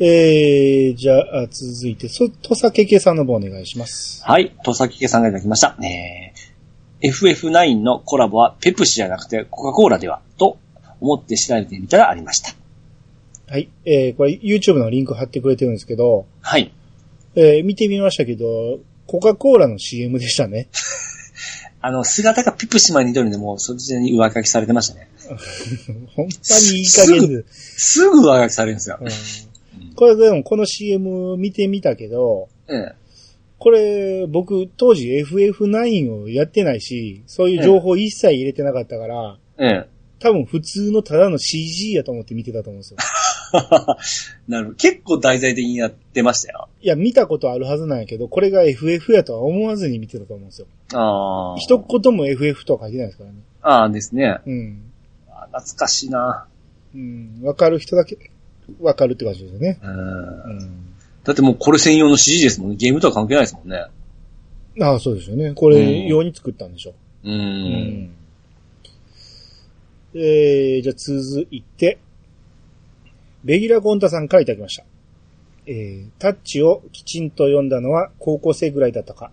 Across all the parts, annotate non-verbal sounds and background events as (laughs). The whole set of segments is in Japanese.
えー、じゃあ、続いて、そ、とさけけさんの方お願いします。はい。とさきけさんがいただきました。えー、FF9 のコラボはペプシじゃなくてコカ・コーラではと思って調べてみたらありました。はい。えー、これ YouTube のリンク貼ってくれてるんですけど、はい。えー、見てみましたけど、コカ・コーラの CM でしたね。(laughs) あの、姿がペプシマンに似てるんで、もうそちらに上書きされてましたね。(laughs) 本当にいい加減で。すぐ上書きされるんですよ。うんこれでもこの CM 見てみたけど、ええ。これ僕当時 FF9 をやってないし、そういう情報一切入れてなかったから、ええ。多分普通のただの CG やと思って見てたと思うんですよ。(laughs) なるほど。結構題材的にやってましたよ。いや、見たことあるはずなんやけど、これが FF やとは思わずに見てたと思うんですよ。ああ。一言も FF とは書いてないですからね。ああですね。うん。あ懐かしいな。うん。わかる人だけ、わかるって感じですよね。うん。うん。だってもうこれ専用の CG ですもんね。ゲームとは関係ないですもんね。ああ、そうですよね。これ用に作ったんでしょ。う。。うんえー、じゃあ続いて、ベギラ・ゴンタさんからいただきました。えー、タッチをきちんと読んだのは高校生ぐらいだったか。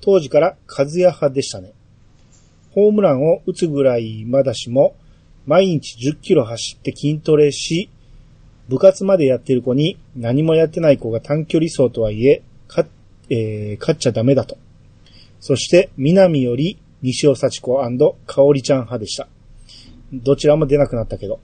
当時から和也派でしたね。ホームランを打つぐらいまだしも、毎日10キロ走って筋トレし、部活までやってる子に何もやってない子が短距離走とはいえ、か、えー勝っちゃダメだと。そして、南より西尾幸子香織ちゃん派でした。どちらも出なくなったけど。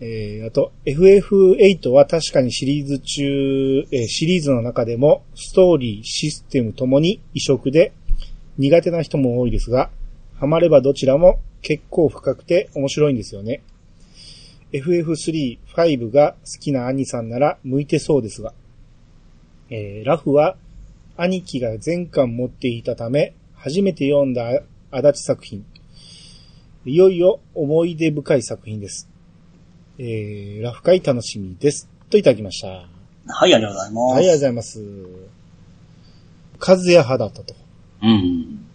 えー、あと、FF8 は確かにシリーズ中、えーシリーズの中でも、ストーリー、システムともに異色で、苦手な人も多いですが、ハマればどちらも結構深くて面白いんですよね。FF3、5が好きな兄さんなら向いてそうですが、えーラフは兄貴が全巻持っていたため、初めて読んだ足立作品。いよいよ思い出深い作品です。えー、ラフ会楽しみです。といただきました。はい、はい、ありがとうございます。ありがとうございます。和也派だったと。うん。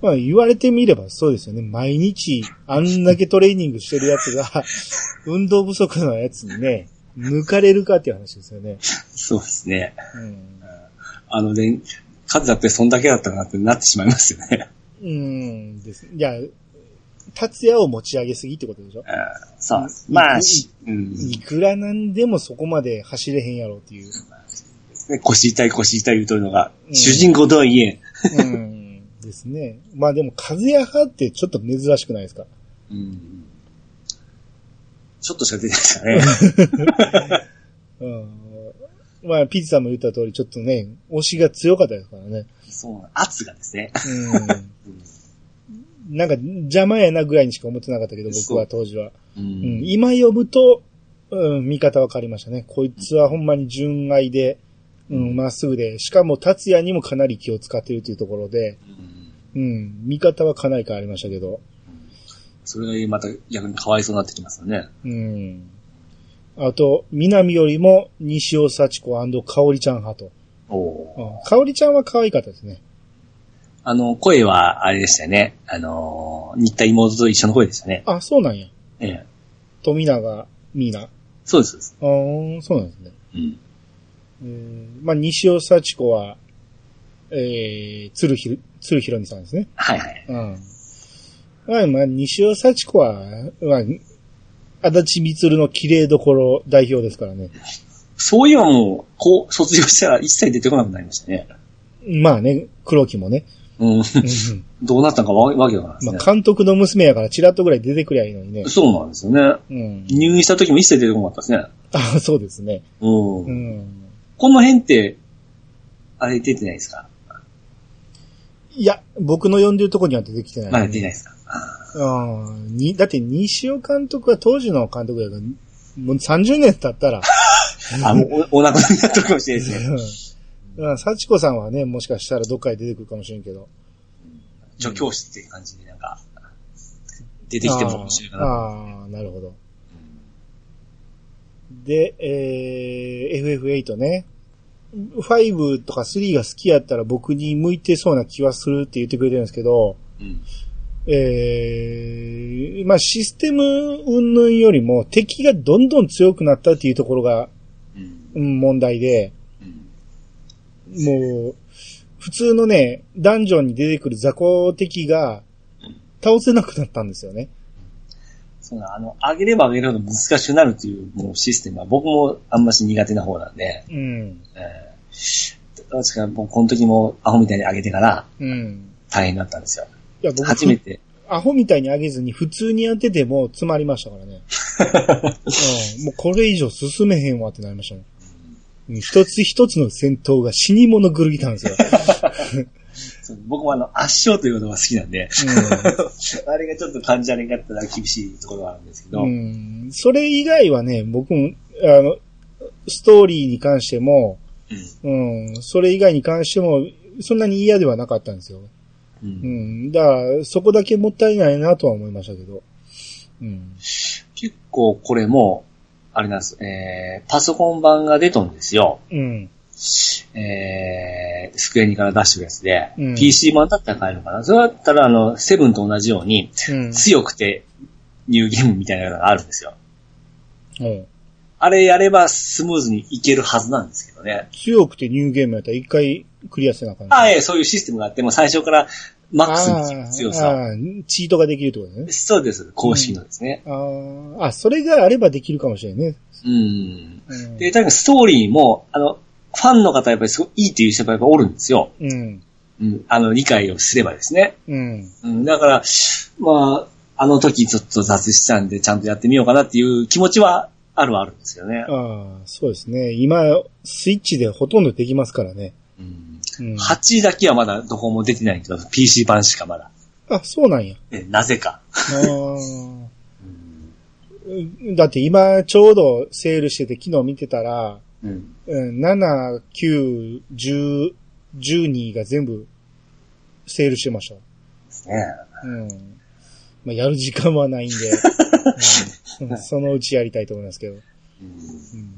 まあ言われてみればそうですよね。毎日あんだけトレーニングしてるやつが、(laughs) 運動不足のやつにね、抜かれるかっていう話ですよね。そうですね。うん。あのね、数だってそんだけだったかなってなってしまいますよね。うんです。いや、達也を持ち上げすぎってことでしょ？うんそう。まあ、しうん。いくらなんでもそこまで走れへんやろっていう。ね腰痛い腰痛い言うとるのが、うん主人公とはいえ、うん。ですね。まあでも、和也派ってちょっと珍しくないですか？うん。ちょっとしか出てないですかね。(laughs) うん。まあ、ピッチさんも言った通り、ちょっとね、推しが強かったですからね。そうな、圧がですね。うん。なんか、邪魔やなぐらいにしか思ってなかったけど、僕は当時は。ううん。ん。今読むと、うん、見方分かりましたね。こいつはほんまに純愛で、うん、まっすぐで、しかも達也にもかなり気を使っているというところで、うんうん、見方はかなり変わりましたけど、それがまた逆にかわいそうになってきますよね。うん。あと、南よりも西尾幸子香織ちゃん派と。お香織ちゃんは可愛かったですね。あの、声は、あれでしたよね。あのー、新田妹と一緒の声でしたね。あ、そうなんや。ええ。富永美奈。そうです、そうです。あーそうなんですね。うん。えーまあ、西尾幸子は、えー、鶴ひろ、鶴ひろみさんですね。はいはい。うん。まあ、まあ、西尾幸子は、まあ、足立みつるの綺麗どころ代表ですからね。そういえばもう、こう、卒業したら一切出てこなくなりましたね。まあね、黒木もね。うん。うんどうなったのかわわけわからないですね。まあ、監督の娘やからチラッとぐらい出てくりゃいいのにね。そうなんですよね。うん。入院した時も一切出てこなかったですね。あ、そうですね。うん。うん。この辺って、あれ出てないですか？いや、僕の呼んでるとこには出てきてない、まだ出てないですか？うんに、だって西尾監督は当時の監督やから、もう30年経ったら、(laughs) あ、もうおお亡くなりになったかもしれないですね。うん。うん幸子さんはね、もしかしたらどっかで出てくるかもしれんけど。助教師っていう感じでなんか、出てきても面白いかな。あーあー、なるほど。で、えー、FF8 ね。5とか3が好きやったら僕に向いてそうな気はするって言ってくれてるんですけど、うん。えー、まあシステム云々よりも敵がどんどん強くなったっていうところがうん。うん問題で、うん。もう、普通のね、ダンジョンに出てくる雑魚敵が倒せなくなったんですよね。そあの、上げれば上げるほど難しくなるというもうシステムは僕もあんまし苦手な方なんで、うん。えー、確か僕この時もアホみたいに上げてからうん。大変だったんですよ。いや、僕、初めて。アホみたいに上げずに普通にやってても詰まりましたからね。(laughs) うん。もうこれ以上進めへんわってなりましたね。うん一つ一つの戦闘が死に物狂いたんですよ。(laughs) 僕もあの、圧勝というのが好きなんで、(laughs) あれがちょっと感じられなかったら厳しいところがあるんですけど、うん。うん。それ以外はね、僕も、あの、ストーリーに関しても、うんうん、それ以外に関しても、そんなに嫌ではなかったんですよ。うんうん。だから、そこだけもったいないなとは思いましたけど。うん。結構これも、あれなんです、えー、パソコン版が出とんですよ。うん。えー、スクエニから出してるやつで、うん PC 版だったら買えるのかなそれだったら、あの、セブンと同じように、うん。強くてニューゲームみたいなのがあるんですよ。うんあれやればスムーズにいけるはずなんですけどね。強くてニューゲームやったら一回クリアせなあかん。ああ、ええ、そういうシステムがあって、もう最初からマックスの強さ。チートができるってことね。そうです。公式のですね。あーあ、それがあればできるかもしれんね。うん。うん。で、確かにストーリーも、あの、ファンの方やっぱりすごいいいっていう人がやっぱおるんですよ。うん。うん。あの、理解をすればですね。うん。うん。だから、まあ、あの時ちょっと雑したんで、ちゃんとやってみようかなっていう気持ちはあるはあるんですよね。ああ、そうですね。今、スイッチでほとんどできますからね。うん。うん。8だけはまだどこも出てないけど、PC 版しかまだ。あ、そうなんや。えなぜか。あー (laughs) だって今ちょうどセールしてて昨日見てたら、うん。うん、7、9、10、12が全部セールしてました。ですね。うん。まあ、やる時間はないんで、(laughs) うん、そのうちやりたいと思いますけど。うんうん、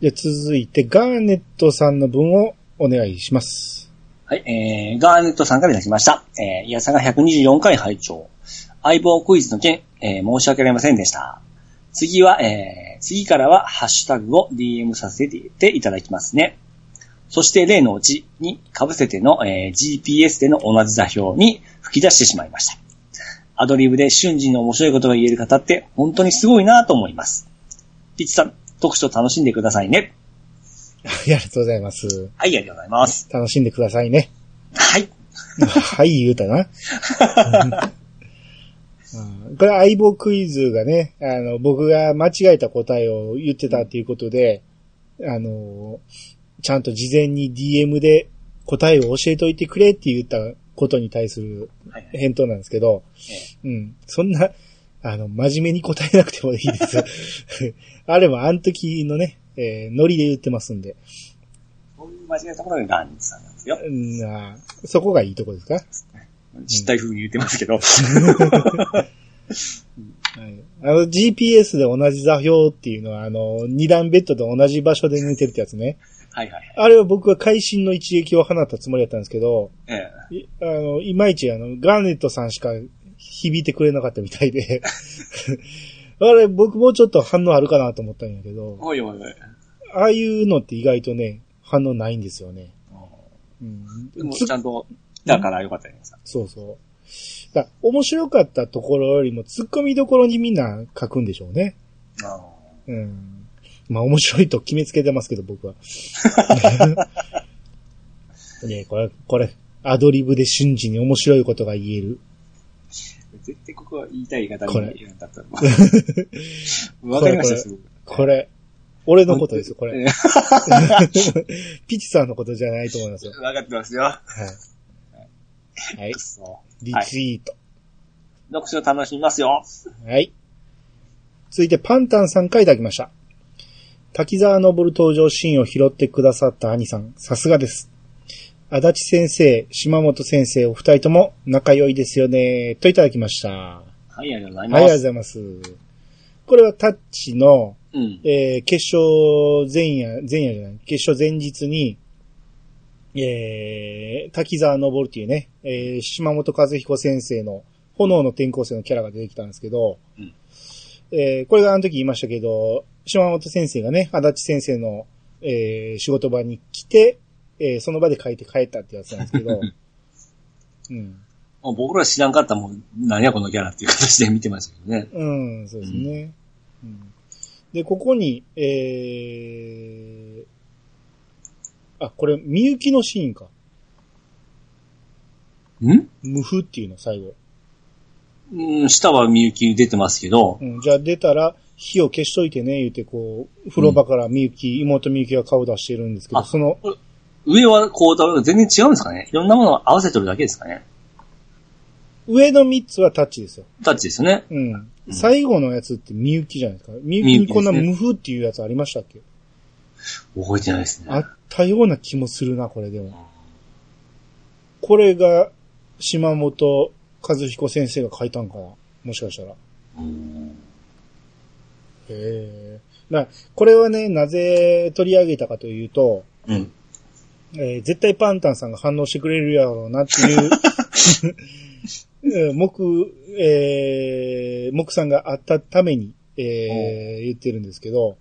で、続いて、ガーネットさんの分をお願いします。はい、えー、ガーネットさんからいただきました。えー、イヤさんが124回拝聴相棒クイズの件、えー、申し訳ありませんでした。次は、えー、次からはハッシュタグを DM させていただきますね。そして例のうちに被せての、えー GPS での同じ座標に吹き出してしまいました。アドリブで瞬時に面白いことが言える方って本当にすごいなと思います。ピッチさん、読書楽しんでくださいね。ありがとうございます。はい、ありがとうございます。楽しんでくださいね。はい。(laughs) はい、言うたな。(laughs) うん。これ相棒クイズがね、あの、僕が間違えた答えを言ってたっていうことで、あの、ちゃんと事前に DM で答えを教えといてくれって言ったことに対するはいはい。返答なんですけど、うん。そんな、あの、真面目に答えなくてもいいです。(laughs) あれはあの時のね、えーノリで言ってますんで、そういう間違えたことがガーネットさんなんですよ。うん。そこがいいとこですか？実体風に言ってますけど。はい、あの GPS で同じ座標っていうのは、あの、二段ベッドで同じ場所で寝てるってやつね。はいはいはい。あれは僕は会心の一撃を放ったつもりだったんですけど、ええ。いあの、いまいちあの、ガーネットさんしか響いてくれなかったみたいで、(laughs) あれ僕もうちょっと反応あるかなと思ったんやけど、おいおいおい。ああいうのって意外とね、反応ないんですよね。でもうん、つちゃんと、だからよかったじゃないですか。そうそう。だ面白かったところよりも突っ込みどころにみんな書くんでしょうね。うん。まあ面白いと決めつけてますけど、僕は。(laughs) ねこれ、これ、アドリブで瞬時に面白いことが言える。絶対ここは言いたい言い方これに言うんだったら。(laughs) わかりました、すごく。これ、俺のことですよ、これ。え (laughs) ピチさんのことじゃないと思いますよ。えわかってますよ。はい。はい。リツイート。読書楽しみますよ。はい。続いて、パンタンさんからいただきました。滝沢昇登場シーンを拾ってくださった兄さん、さすがです。足立先生、島本先生、お二人とも仲良いですよね、といただきました。ははい、ありがとうございい、ます。ありがとうございます。これはタッチの、うん。えー決勝前夜、前夜じゃない、決勝前日に、えー、滝沢昇っていうね、えー、島本和彦先生の炎の転校生のキャラが出てきたんですけど、うんえーこれがあの時言いましたけど、島本先生がね、足立先生の、えー仕事場に来て、えーその場で書いて帰ったってやつなんですけど、(laughs) うん。まあ僕ら知らんかったらもう、何やこのキャラっていう形で見てましたけどね。うん、そうですね。うんで、ここに、えー、あ、これ、みゆきのシーンか。ん？無風っていうの、最後。うん、下はみゆき出てますけど、うん、じゃあ出たら、火を消しといてね、言うて、こう、風呂場からみゆき、妹みゆきが顔出してるんですけど、あその、上はこう、全然違うんですかね？いろんなものを合わせてるだけですかね？上の三つはタッチですよ。タッチですよね。うん。うん最後のやつってみゆきじゃないですか？みゆきにこんな無風っていうやつありましたっけ？覚えてないですね。あったような気もするな、これでも。これが、島本和彦先生が書いたんかなもしかしたら。へうんえ。な、これはね、なぜ取り上げたかというと、うん。えー絶対パンタンさんが反応してくれるやろうなっていう、(laughs) うん木、えー、木さんがあったために、えー言ってるんですけど、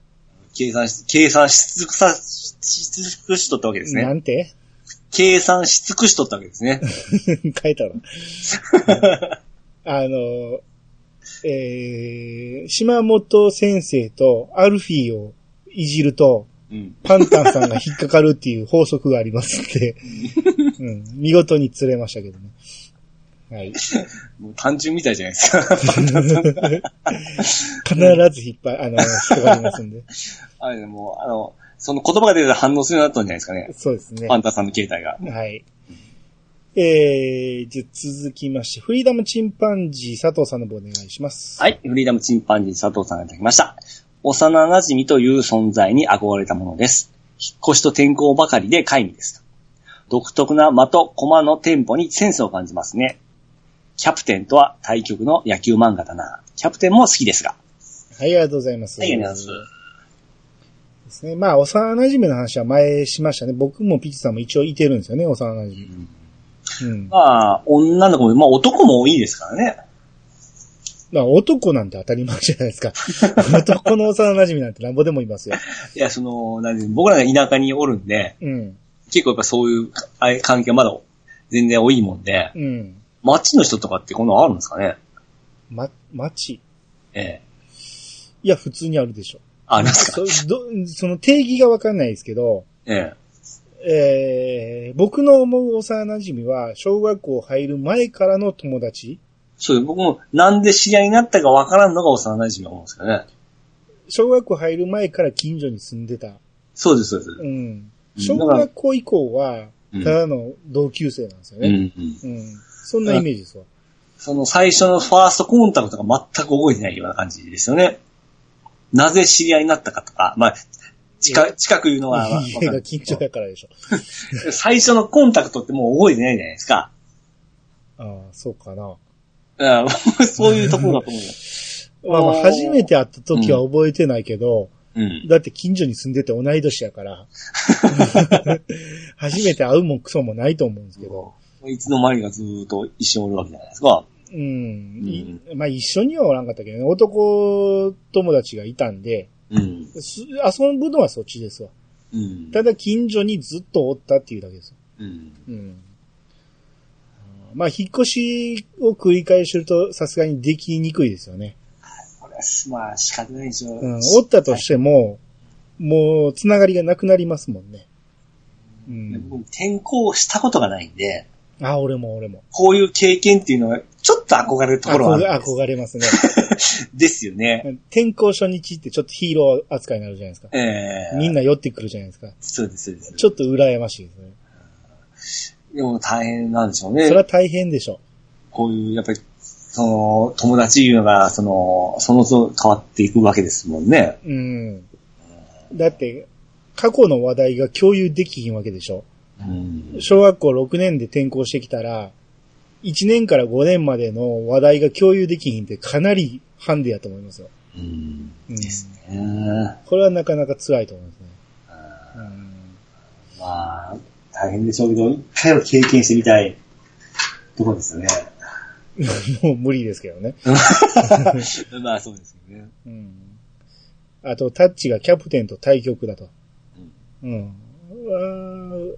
計算し、計算し尽くさ、し尽くしとったわけですね。なんて？計算し尽くしとったわけですね。(laughs) 書いたら。あの、えー、島本先生とアルフィーをいじると、うん。パンタンさんが引っかかるっていう法則がありますんで、(laughs) うん、見事に釣れましたけどね。はい。(laughs) もう単純みたいじゃないですか。必ず引っ張、あの、引っかかりますんで。(laughs) あれね、もう、あの、その言葉が出たら反応するようになったんじゃないですかね。そうですね。パンタさんの携帯が。はい。えー、じゃあ続きまして、フリーダムチンパンジー佐藤さんの方お願いします。はい。フリーダムチンパンジー佐藤さんがいただきました。幼馴染という存在に憧れたものです。引っ越しと転校ばかりで皆無です。独特な的、駒のテンポにセンスを感じますね。キャプテンとは対局の野球漫画だな。キャプテンも好きですが。はい、ありがとうございます。はい、ありがとうございます。ですね。まあ、幼馴染の話は前しましたね。僕もピッチさんも一応いてるんですよね、幼馴染。うん。まあ、女の子も、まあ男も多いですからね。まあ、男なんて当たり前じゃないですか。(laughs) 男の幼馴染なんてなんぼでもいますよ。いや、その、なんで僕らが田舎におるんで、うん。結構やっぱそういう関係はまだ全然多いもんで、うん。街の人とかってこんなのあるんですかね？ま、町。ええ。いや、普通にあるでしょ。ありますか？そどその定義がわかんないですけど、ええ。えー、僕の思う幼馴染は、小学校入る前からの友達そう、僕もなんで知り合いになったかわからんのが幼馴染が思うんですけどね。小学校入る前から近所に住んでた。そうです、そうです。うん。小学校以降は、うんただの同級生なんですようん、ね。うん。うん。そんなイメージですわ。その最初のファーストコンタクトが全く覚えてないような感じですよね。なぜ知り合いになったかとか、まあ、近近く言うのは、まあ家が近所だからでしょ。(laughs) 最初のコンタクトってもう覚えてないじゃないですか。ああ、そうかな。うん (laughs) そういうところだと思うよ。(laughs) まあまあ、初めて会った時は覚えてないけど、うん。だって近所に住んでて同い年やから、初めて会うもクソもないと思うんですけど、いつの間にかずーっと一緒におるわけじゃないですか。うん。いまあ一緒にはおらんかったけどね、男友達がいたんで、うん。す遊ぶのはそっちですわ。うん。ただ近所にずっとおったっていうだけですよ。うん。うん。まあ、引っ越しを繰り返すると、さすがにできにくいですよね。これは、まあ仕方ないでしょう。うん。おったとしても、もう、つながりがなくなりますもんね。うん。僕転校したことがないんで、あ、俺も俺も。こういう経験っていうのは、ちょっと憧れるところはある憧憧れますね。(laughs) ですよね。転校初日ってちょっとヒーロー扱いになるじゃないですか。ええみんな寄ってくるじゃないですか。そうです、そうです。ちょっと羨ましいですね。でも大変なんでしょうねそ。れは大変でしょ。こういう、やっぱり、その、友達いうのが、その、その都度変わっていくわけですもんね。うん。だって、過去の話題が共有できひんわけでしょ。うん。小学校6年で転校してきたら、1年から5年までの話題が共有できひんってかなりハンデやと思いますよ。うん。うんですね。これはなかなか辛いと思いますね。まあ、大変でしょうけど、一回は経験してみたいところですよね。うん、もう無理ですけどね。(laughs) まあ、そうですよね。うん、あと、タッチがキャプテンと対局だと。うん。あー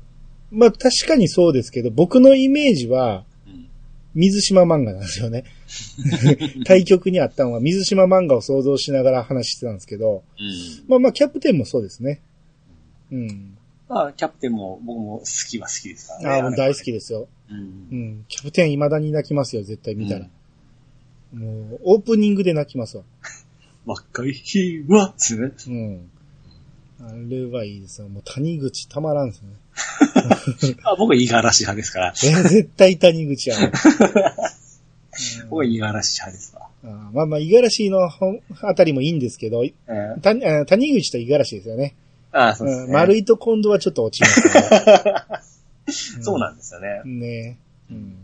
まあ、確かにそうですけど、僕のイメージは、うん。水島漫画なんですよね。(laughs) 対局にあったのは水島漫画を想像しながら話してたんですけど、うん。まあまあ、キャプテンもそうですね。うん。まあ、キャプテンも僕も好きは好きですからね。ああ、もう大好き。きですよ。う。うんん。キャプテン未だに泣きますよ、絶対見たら。もう、オープニングで泣きますわ。若い日は、ね。うん。あれはいいですよ。もう谷口たまらんですね。(laughs) あ、僕は五十嵐派ですから。(laughs) え、絶対谷口やもん。(laughs) 僕は五十嵐派ですわ。まあまあ、五十嵐の本あたりもいいんですけど、えー谷口と五十嵐ですよね。あそうですね。うん、丸いと今度はちょっと落ちますね。そうなんですよね。ねうん。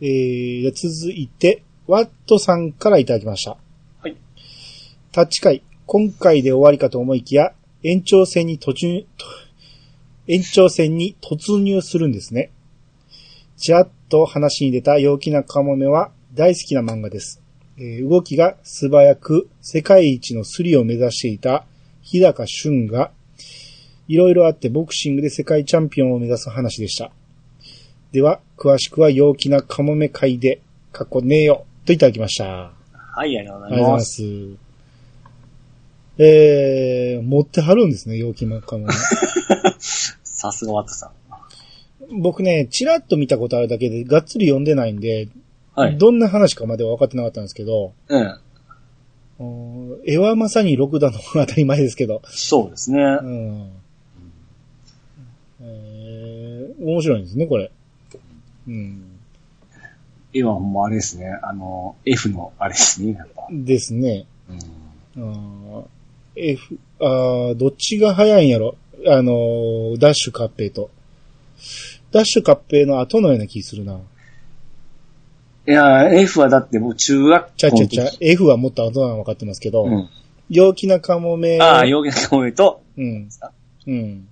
えー、続いて、ワットさんからいただきました。はい。タッチ会、今回で終わりかと思いきや、延長戦に途中、と延長戦に突入するんですね。ちらっと話に出た陽気なカモメは大好きな漫画です。えー動きが素早く世界一のスリを目指していた日高俊が、いろいろあってボクシングで世界チャンピオンを目指す話でした。では、詳しくは陽気なカモメ会で、過去ねえよ、といただきました。はい、ありがとうごありがとうございまざいます。す。えー、持ってはるんですね、陽気なカモメ。(laughs) さすがワットさん。僕ね、チラッと見たことあるだけで、がっつり読んでないんで、はい。どんな話かまでは分かってなかったんですけど、うん。うん絵はまさに6段の当たり前ですけど、そうですね。うん。えー、面白いんですね、これ。うん。今はもうあれですね。あの、F のあれですね、やっぱ。ですね。うん。F、あーどっちが早いんやろあのー、ダッシュ合併と。ダッシュ合併の後のような気するな。いや、F はだって僕中学校ちゃちゃちゃ F はもっと後なの分かってますけど、うん。陽気なカモメ。ああ、陽気なカモメと、うん。うん。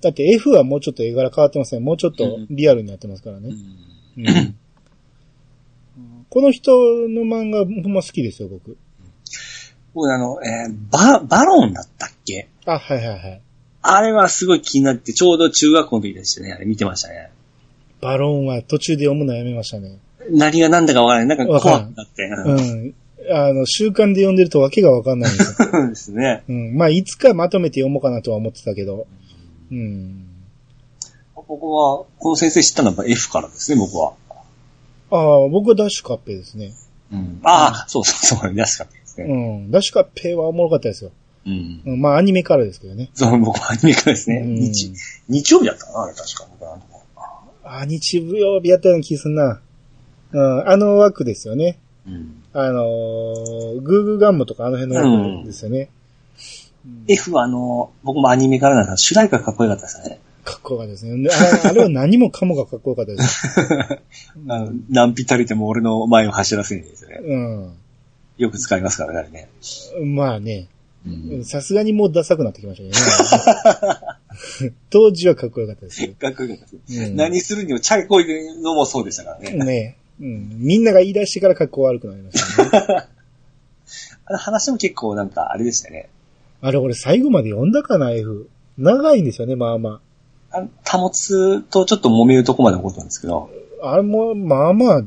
だって F はもうちょっと絵柄変わってますね。もうちょっとリアルになってますからね。うんうんこの人の漫画、ほんま好きですよ、僕。僕あの、えーバ、バロンだったっけ？あ、はいはいはい。あれはすごい気になって、ちょうど中学校の時でしたね。あれ見てましたね。バロンは途中で読むのやめましたね。何が何だかわからない。なんか怖くなって。ううんん。あの、習慣で読んでるとわけがわかんないんですよ。(laughs) そうですね。うん。まあ、いつかまとめて読もうかなとは思ってたけど。うん。僕は、この先生知ったのは F からですね、僕は。ああ、僕はダッシュ合併ですね。うん。ああ、そうそうそう、安かったですうね。ん。ダッシュ合併はおもろかったですよ。うん。うん、まあ、アニメからですけどね。そう、僕はアニメからですね。うん日、日曜日だったかなあれ確か。僕なんとかあ、日曜日やったような気すんな。うん、あの枠ですよね。うん。あのー、グーグーガンモとかあの辺の枠ですよね。F はあの、僕もアニメからなんですが、主題歌かっこよかったですね。かっこよかったですね。でああれは何もかもがかっこよかったです。(laughs) あの、何ぴたりても俺の前を走らせるんですよね。うよく使いますからね、あれね。ん。まあね。うん。さすがにもうダサくなってきましたね。(laughs) 当時はかっこよかったですよ。かっこよかったです。うん何するにもチャリこいるのもそうでしたからね。ねうん。みんなが言い出してから格好悪くなりましたね。(laughs) あの話も結構なんかあれでしたね。あれ俺最後まで読んだかな、F。長いんですよね、まあまあの、貨物とちょっと揉めるとこまで起こったんですけど、あ。あれも、まあまあ、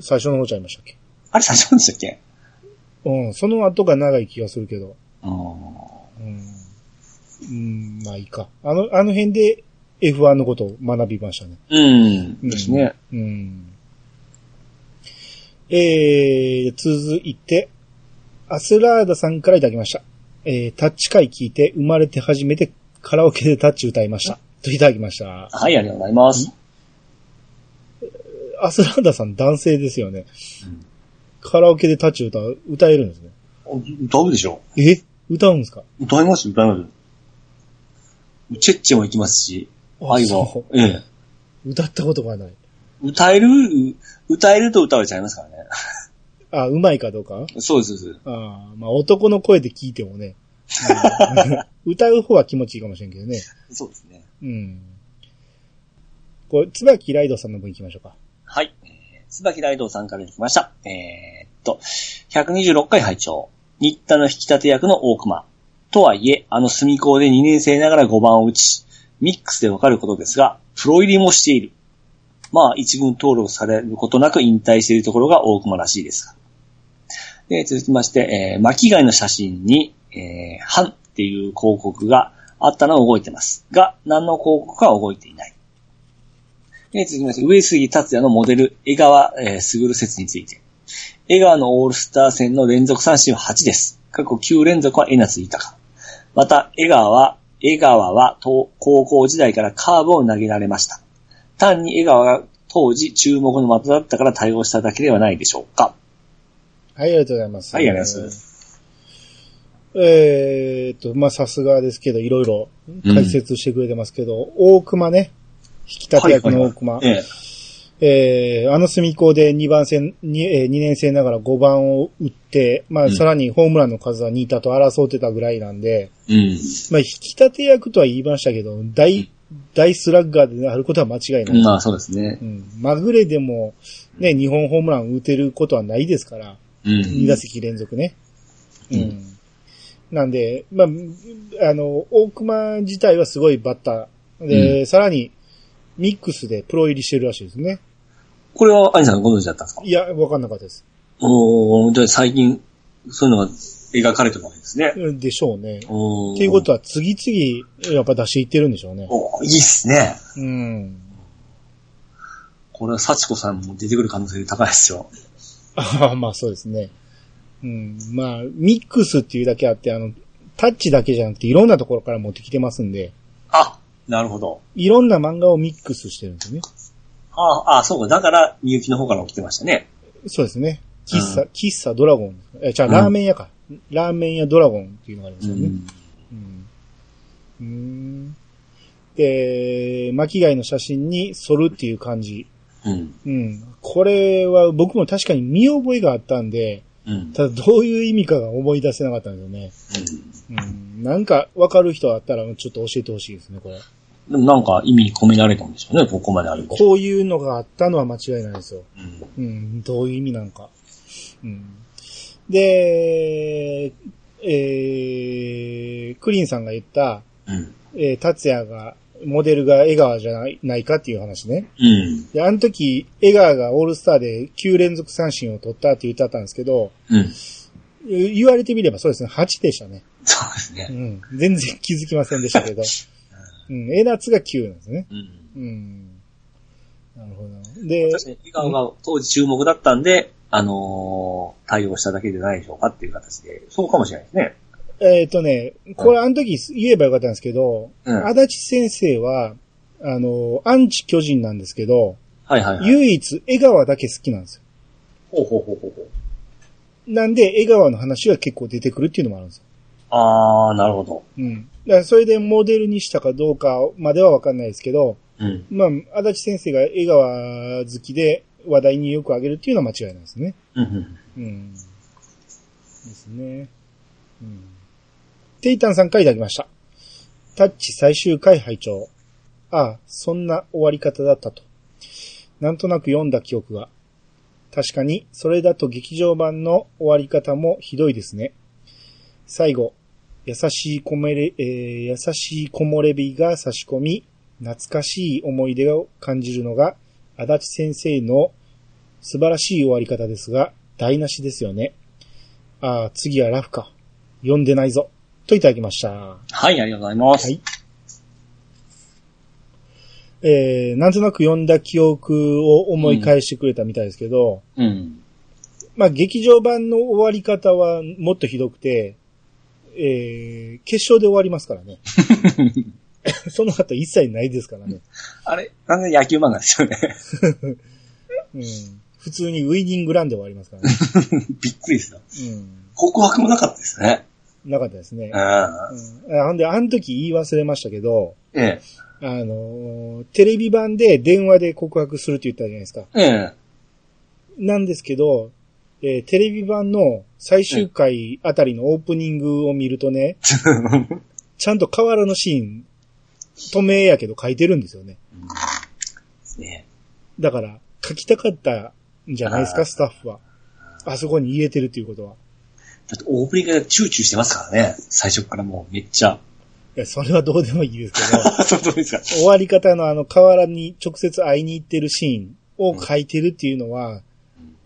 最初の方ちゃいましたっけ？あれ最初なんでしたっけ？うん、その後が長い気がするけど。うん。うん。うん、まあいいか。あの、あの辺で F1 のことを学びましたね。うん。ですね。うん。えー、続いて、アスラーダさんからいただきました。えー、タッチ会聞いて生まれて初めてカラオケでタッチ歌いました。といただきました。はい、ありがとうございます。アスラーダさん男性ですよね。カラオケでタッチ歌う、歌えるんですね。歌うでしょえ？歌うんですか？歌います歌います。チェッチェも行きますし、あ愛はそ、ええ。歌ったことがない。歌える、歌えると歌われちゃいますからね。あ、うまいかどうか？そうです、そうです。ああ、まあ男の声で聞いてもね。(laughs) うん歌う方は気持ちいいかもしれんけどね。そうですね。うん。これ、椿ライドさんの分行きましょうか。はい。えー、椿ライドさんから来ました。えーっと、126回拝聴新田の引き立て役の大熊。とはいえ、あの隅校で2年生ながら5番を打ち、ミックスでわかることですが、プロ入りもしている。まあ、一軍登録されることなく引退しているところが大熊らしいです。で、続きまして、えー、巻貝の写真に、えー、ハンっていう広告があったのは動いてます。が、何の広告かは動いていない。で、続きまして、上杉達也のモデル、江川、えー、卓説について。江川のオールスター戦の連続三振は8です。過去9連続は江夏豊。また、江川は、江川は高校時代からカーブを投げられました。単に江川が当時注目の的だったから対応しただけではないでしょうか。はい、ありがとうございます。はい、ありがとうございます。えーっと、まあ、さすがですけど、いろいろ解説してくれてますけど、大熊ね、引き立て役の大熊。ええ。えー、あの隅校で2番戦、にえー、2年生ながら5番を打って、まあ、うんさらにホームランの数は2打と争ってたぐらいなんで、うん。まあ、引き立て役とは言いましたけど、大、大スラッガーであることは間違いない。まあ、そうですねう。ん。まぐれでも、ね、2本ホームラン打てることはないですから、うん。2打席連続ね。う。うんんなんで、まあ、あの、大熊自体はすごいバッター。で、さらに、ミックスでプロ入りしてるらしいですね。これは、アニさんご存知だったんですか？いや、わかんなかったです。おー、じゃあ最近、そういうのが描かれてるわけですね。でしょうね。っていうことは、次々、やっぱ出していってるんでしょうね。おーいいっすね。うん。これは幸子さんも出てくる可能性高いですよ。ああ、まあそうですね。うん。まあ、ミックスっていうだけあって、あの、タッチだけじゃなくて、いろんなところから持ってきてますんで、あ、なるほど。いろんな漫画をミックスしてるんですよね。ああ、あそうか。だから、みゆきの方から起きてましたね。そうですね。喫茶、う喫茶ドラゴン。え、じゃあ、うんラーメン屋か。ラーメン屋ドラゴンっていうのがありますよね。うん。うん。で、巻貝の写真に反るっていう感じ。うん。うん。これは僕も確かに見覚えがあったんで、うん。ただどういう意味かが思い出せなかったんですよね。うん。なんかわかる人あったらちょっと教えてほしいですね、これ。でもなんか意味込められたんでしょうね、ここまであると。こういうのがあったのは間違いないですよ。うん。うん。どういう意味なんか。うん。で、えー、クリンさんが言った、うん。えー、達也が、モデルが江川じゃないないかっていう話ね。うん。で、あの時、江川がオールスターで9連続三振を取ったって言ってたんですけど、うん。え言われてみればそうですね、8でしたね。そうですね。うん。全然気づきませんでしたけど。(laughs) うん。江夏が9なんですね。うん。うん。なるほど。で、確かに、笑顔が当時注目だったんで、あのー対応しただけじゃないでしょうかっていう形で、そうかもしれないですね。えっ、とね、これあの時言えばよかったんですけど、うん足立先生は、あの、アンチ巨人なんですけど、はいはいはい。唯一江川だけ好きなんですよ。ほうほうほうほうほう。なんで、江川の話は結構出てくるっていうのもあるんですよ。あー、なるほど。うん。だからそれでモデルにしたかどうかまではわかんないですけど、うん。まあ、足立先生が江川好きで話題によく挙げるっていうのは間違いないですね。うんうん。うん。ですね。うん。テイタンさんからいただきました。タッチ最終回拝聴ああ、そんな終わり方だったと。なんとなく読んだ記憶が。確かに、それだと劇場版の終わり方もひどいですね。最後、優しいこめれ、えー優しい木漏れ日が差し込み、懐かしい思い出を感じるのが、足立先生の素晴らしい終わり方ですが、台無しですよね。ああ、次はラフか。読んでないぞ。といただきました。ははい、ありがとうございます。い。えー、なんとなく読んだ記憶を思い返してくれたみたいですけど、うん。まあ、劇場版の終わり方はもっとひどくて、えー、決勝で終わりますからね。(laughs) その後一切ないですからね。あれ？なんで野球漫画ですよね。(laughs) うん。普通にウイニングランで終わりますからね。(laughs) びっくりですよ。うん。告白もなかったですね。なかったですね。うん。うん。あほんで、あの時言い忘れましたけど、えあのーテレビ版で電話で告白するって言ったじゃないですか。え。ええ。なんですけど、えーテレビ版の最終回あたりのオープニングを見るとね、(laughs) ちゃんと河原のシーン、止めやけど書いてるんですよね。ねだから、書きたかったんじゃないですか、スタッフは。あそこに入れてるっていうことは。だってオープニングでチューチューしてますからね。最初からもうめっちゃ。いや、それはどうでもいいですけど、(laughs) そうですか。終わり方のあの河原に直接会いに行ってるシーンを書いてるっていうのは、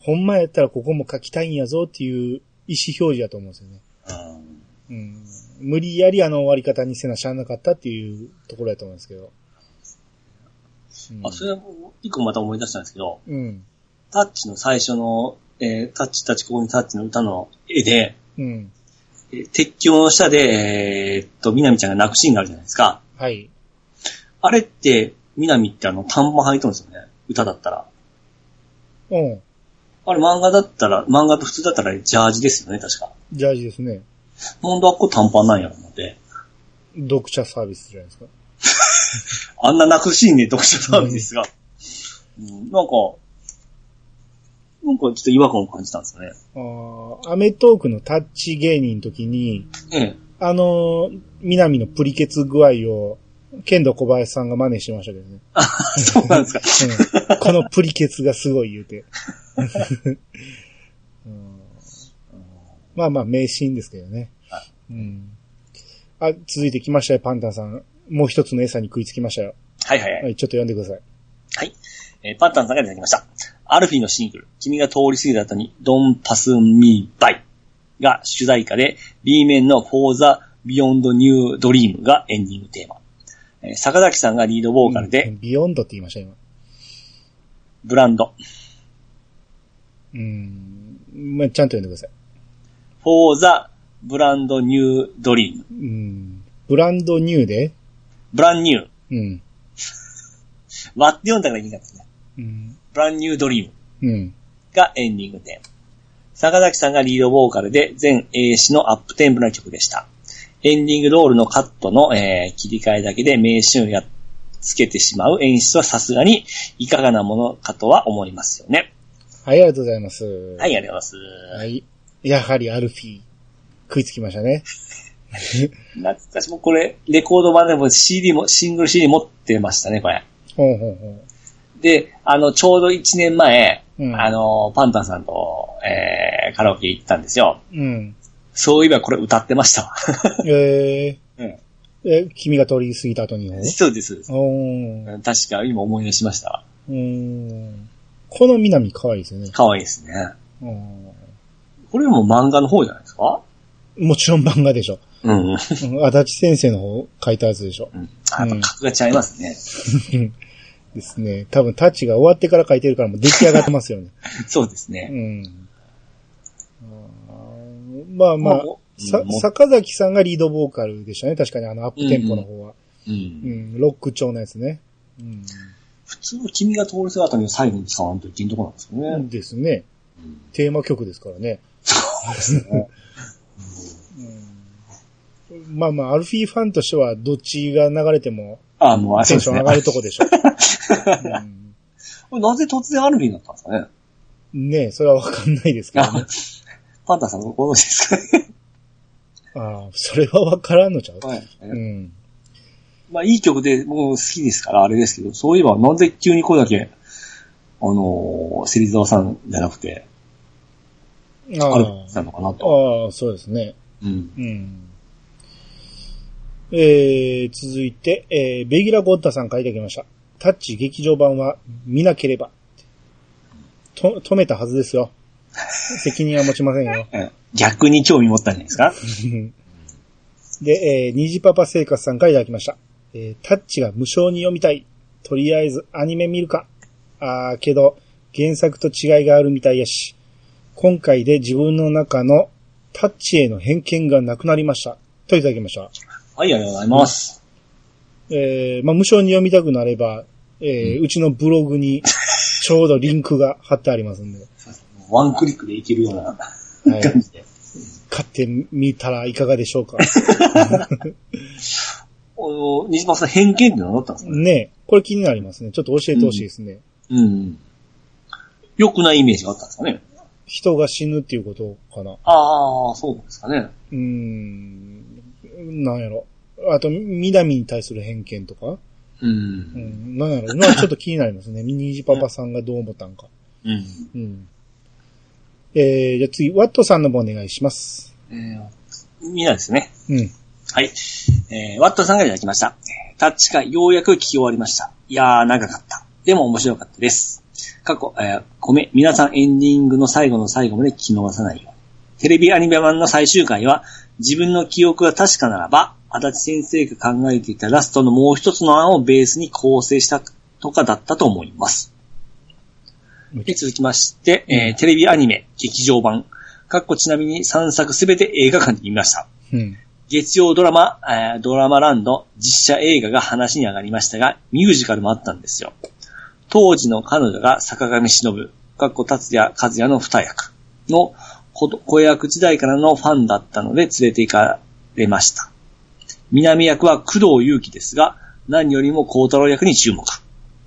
ほんまやったらここも書きたいんやぞっていう意思表示だと思うんですよね。うんうん。無理やりあの終わり方にせなしゃあなかったっていうところだと思うんですけど。うんあ、それはもう一個また思い出したんですけど、うん。タッチの最初の、えータッチタッチここにタッチの歌の絵で、うん。えー鉄橋の下で、えーっと、みなみちゃんが泣くシーンがあるじゃないですか。はい。あれって、みなみってあの、短パン履いとるんですよね。歌だったら。うん。あれ漫画だったら、漫画と普通だったらジャージですよね、確か。ジャージですね。なんであっこ短パンなんやろ思って。読者サービスじゃないですか。(laughs) あんな泣くシーンで読者サービスが。うん、なんか、なんかちょっと違和感を感じたんですよね。ああ、アメトークのタッチ芸人の時に、ええ。あのー、南のプリケツ具合を、剣道小林さんが真似してましたけどね。あ、そうなんですか。うん、このプリケツがすごい言うて。(laughs) うんまあまあ、名シーンですけどねは。うん。あ、続いてきましたよ、パンタンさん。もう一つの餌に食いつきましたよ。はいはいはい。はい、ちょっと読んでください。はい。えーパンタンさんがいただきました。アルフィーのシングル、君が通り過ぎた後に、Don't Pass Me By が主題歌で、B 面の For the Beyond New Dream がエンディングテーマ。えー坂崎さんがリードボーカルで、うん Beyond って言いました、今。 Brand、うん。まあ、ちゃんと読んでください。For the Brand New Dream。うん。 Brand New で？ Brand New。うん。(laughs) 割って読んだからいいんですね。うん。 Brand New Dream うん。がエンディングテーマ。坂崎さんがリードボーカルで全英詞のアップテンポな曲でした。エンディングロールのカットの、えー切り替えだけで名シーンをやっつけてしまう演出はさすがにいかがなものかとは思いますよね。はい、ありがとうございます。はい、ありがとうございます。はい。やはりアルフィー。食いつきましたね。(laughs) 懐かしいもうこれ、レコード版でも CD も、シングル CD 持ってましたね、これ。ほうほうほで、あの、ちょうど1年前、うんあの、パンタンさんと、えー、カラオケ行ったんですよ。う。うん。そういえばこれ歌ってましたわ。え (laughs) うんー、え、君が通り過ぎた後にそうです、そうです。おー。うん確か今思い出しましたわ。うーん。この南可愛いですよね。可愛いですね。うんこれも漫画の方じゃないですか？もちろん漫画でしょ。うん。うん。うん足立先生の方書いたやつでしょ。あやっぱ格が違いますね。(laughs) ですね。多分タッチが終わってから書いてるからもう出来上がってますよね。(laughs) そうですうね。ん。まあまあ、もうさもう坂崎さんがリードボーカルでしたね。確かにあのアップテンポの方は。う。うんん、ロック調のやつね。うん。普通、君が通る姿に最後に使わんといけんとこなんですよね。ですね。うんテーマ曲ですからね。そうですね。うん、まあまあ、アルフィーファンとしてはどっちが流れてもあ、もう、あ、そうテンション上。がるとこでしょ。(laughs) うなぜ突然アルフィーになったんですかねねえ、それはわかんないですけどねあ。(laughs) パンタンさんご存知ですかね？(laughs) ああ、それはわからんのちゃう、はい。うん。まあ、いい曲で、もう好きですから、あれですけど、そういえば、なんで急にこれだけ、あのー、芹沢さんじゃなくて、あアルフィーなのかなと。ああ、そうですね。うん。うん。えー、続いて、えー、ベギラ・ゴッタさん書いてきました。タッチ劇場版は見なければ。と、止めたはずですよ。(laughs) 責任は持ちませんよ。(laughs) うん逆に興味持ったんじゃないですか？(laughs) で、えー、虹パパ生活さんからいただきました。えー、タッチが無償に読みたい。とりあえずアニメ見るか。あー、けど、原作と違いがあるみたいやし。今回で自分の中のタッチへの偏見がなくなりました。といただきました。はい、ありがとうございます。えー、まあ、無償に読みたくなれば、えーうちのブログにちょうどリンクが貼ってありますんで、ワンクリックでいけるようなはい、感じで。買ってみたらいかがでしょうか。(laughs) あの、西本さん偏見って何だったんですか？ねねえこれ気になりますね。ちょっと教えてほしいですね。うん。良くないイメージがあったんですかね？人が死ぬっていうことかな。ああ、そうですかね。うーん、なんやろ。あと、南に対する偏見とか？う。うんん、なんやろ。まあちょっと気になりますね。ミニジパパさんがどう思ったんか。うん。うん。えー、じゃあ次、ワットさんの方お願いします。えー、みんなですね。うん。はい。えー、ワットさんがいただきました。タッチ会ようやく聞き終わりました。いやー、長かった。でも面白かったです。過去、えー、ごめん、皆さんエンディングの最後の最後まで聞き逃さないように。テレビアニメ版の最終回は、自分の記憶が確かならば、足立先生が考えていたラストのもう一つの案をベースに構成したとかだったと思います。で続きまして、えーテレビアニメ、劇場版。かっこちなみに3作すべて映画館で見ました。うん。月曜ドラマ、えードラマランド実写映画が話に上がりましたが、ミュージカルもあったんですよ。当時の彼女が坂上忍、かっこ達也和也の二役の子子役時代からのファンだったので連れて行かれました。南役は工藤祐樹ですが、何よりも孝太郎役に注目。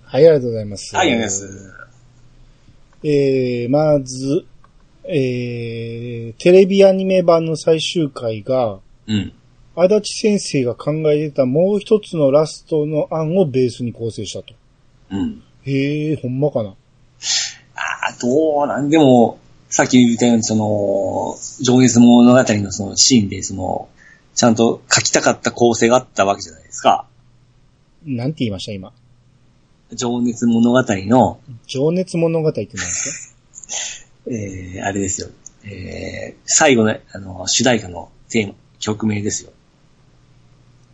はい、ありがとうございます。はい、ありがとうございます。えー、まず、えー、テレビアニメ版の最終回が、うん。足立先生が考えてたもう一つのラストの案をベースに構成したと。うん。へえ、ほんまかな。ああ、どうなん？でも、さっき言ったように、その、情熱物語のそのシーンで、その、ちゃんと書きたかった構成があったわけじゃないですか。なんて言いました、今？情熱物語の、情熱物語って何ですか？(laughs) えー、あれですよ。えー、最後の、あの、主題歌のテーマ、曲名ですよ。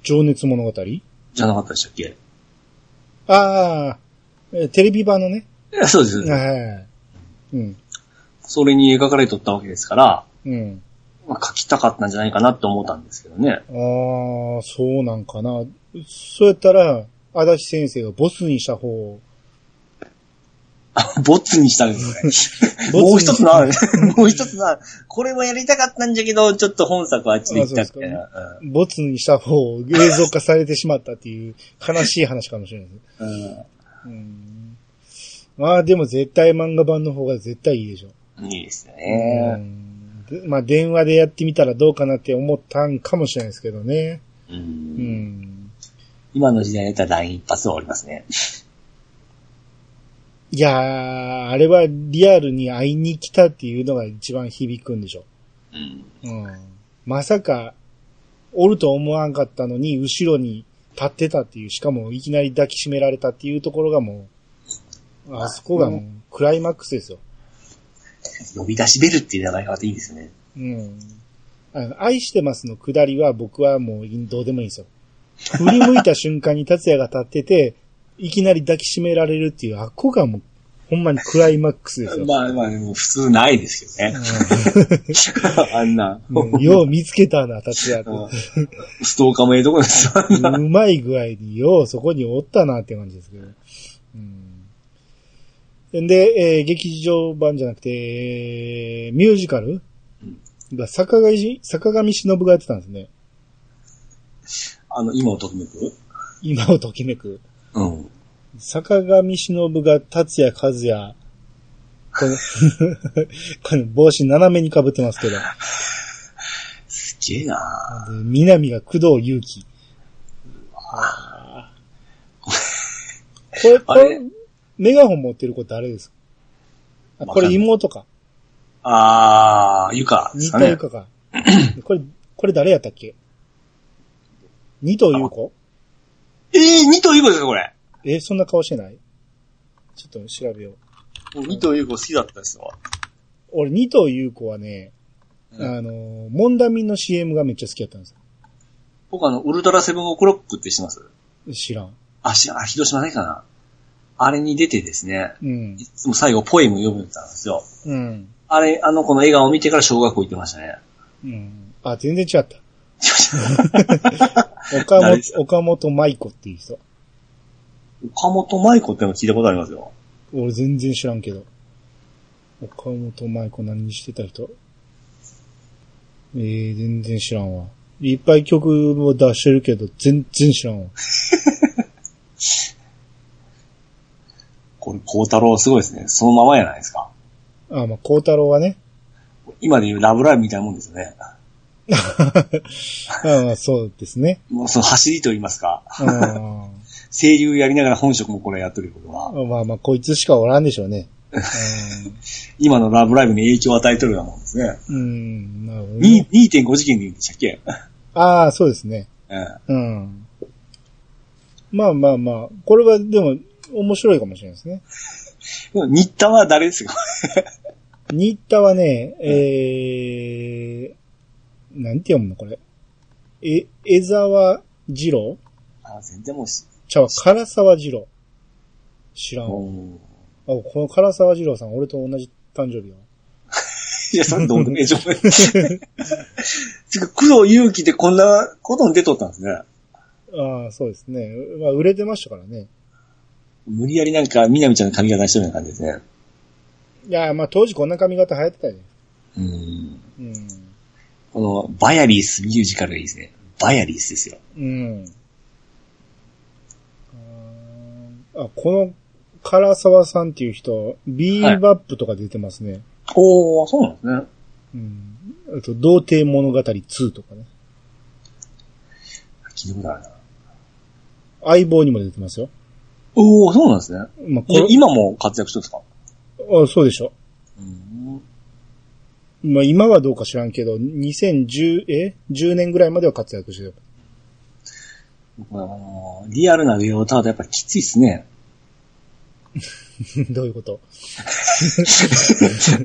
情熱物語？じゃなかったでしたっけ？ああ、えーテレビ版のね。(laughs) そうです。はい。うん。それに描かれとったわけですから、うん。まあ、書きたかったんじゃないかなって思ったんですけどね。ああ、そうなんかな。そうやったら、足立先生がボスにした方を、あ、(laughs) ボツにしたんですね。もう一つの案、もう一つの案、(laughs) これもやりたかったんじゃけど、ちょっと本作はあっちで行ったみたいな。ボツにした方を映像化されてしまったっていう悲しい話かもしれないです。うんうんうん。まあでも絶対漫画版の方が絶対いいでしょ。いいですようね。んでまあ電話でやってみたらどうかなって思ったんかもしれないですけどね。うんうん。今の時代だったら LINE 一発はおりますね。いやー、あれはリアルに会いに来たっていうのが一番響くんでしょ。うん。うん。まさか、おると思わんかったのに、後ろに立ってたっていう、しかもいきなり抱きしめられたっていうところがもう、あそこがもう、クライマックスですよ。呼び出しベルっていう名前がまたいいですよね。うん。あの、愛してますの下りは僕はもうどうでもいいんですよ。振り向いた瞬間に達也が立ってて、いきなり抱きしめられるっていう、あっこがもう、ほんまにクライマックスですよ。まあまあ、普通ないですけどね。(laughs) あんな、うんよう見つけたな、達也と。ストーカーもええとこですよ。(laughs) うまい具合にようそこにおったなって感じですけど。うん、で、えー劇場版じゃなくて、えーミュージカル？が坂上、坂上忍がやってたんですね。あの、今をときめく？今をときめく。うん。坂上忍が達也和也、この、(laughs) この帽子斜めに被ってますけど。すげえなで南が工藤祐樹。これ、こあれ？れ、メガホン持ってる子誰ですか？あこれ妹か。あー、ゆかね新田ゆ。かか。(clears throat) これ、これ誰やったっけ？二藤優子？えー、二頭ゆこですか、これ。え、そんな顔してない？ちょっと調べよう。二頭ゆこ好きだったですわ。俺、二藤優子はね、うんあの、モンダミンの CM がめっちゃ好きだったんです僕あの、ウルトラセブンオクロックって知ってます？よ。知らん。あ、しあ、広島ないかな。あれに出てですね、うんい。つも最後ポエム読むんですよ。うん。あれ、あの子の笑顔を見てから小学校行ってましたね。うん。あ、全然違った。(laughs) 岡本、岡本舞子っていう人。岡本舞子っての聞いたことありますよ。俺全然知らんけど。岡本舞子何してた人？えー、全然知らんわ。いっぱい曲を出してるけど、全然知らんわ。(laughs) これ、孝太郎すごいですね。そのままやないですか。あ、まあ、孝太郎はね。今で言うラブライブみたいなもんですよね。(laughs) あまあ、そうですね。もうその走りと言いますか。あ声優やりながら本職もこれやってることは。ーまあまあ、こいつしかおらんでしょうね。(laughs) 今のラブライブに影響を与えてるようなもんですね。うん。うん。なるほどねに2.5次元でしたっけ？ああ、そうですね。うん。うん。まあまあまあ、これはでも面白いかもしれないですね。新田は誰ですか？(laughs) 新田はね、えー、なんて読むのこれ？え、江沢二郎？あ、全然もうし、ちゃう、唐沢二郎。知らんわ。あ、この唐沢二郎さん、俺と同じ誕生日よ。(laughs) いや、それどうでもいいじゃん。(laughs) つうか、工藤祐樹ってこんなことに出とったんですね。ああ、そうですね。まあ、売れてましたからね。無理やりなんか、みなみちゃんの髪型してるような感じですね。いや、まあ、当時こんな髪型流行ってたよ。うん。うん。この、バヤリースミュージカルがいいですね。バヤリースですよ。うん。あこの、唐沢さんっていう人、ビーバップとか出てますね。おー、そうなんですね。うん。あと、童貞物語2とかね。聞いたことあるな。相棒にも出てますよ。おー、そうなんですね。まあ、今も活躍してるんですか？あそうでしょ。うん。まあ、今はどうか知らんけど、2010、え ?10 年ぐらいまでは活躍してる。僕はあのリアルなレオタードやっぱきついっすね。(laughs) どういうこと？(laughs)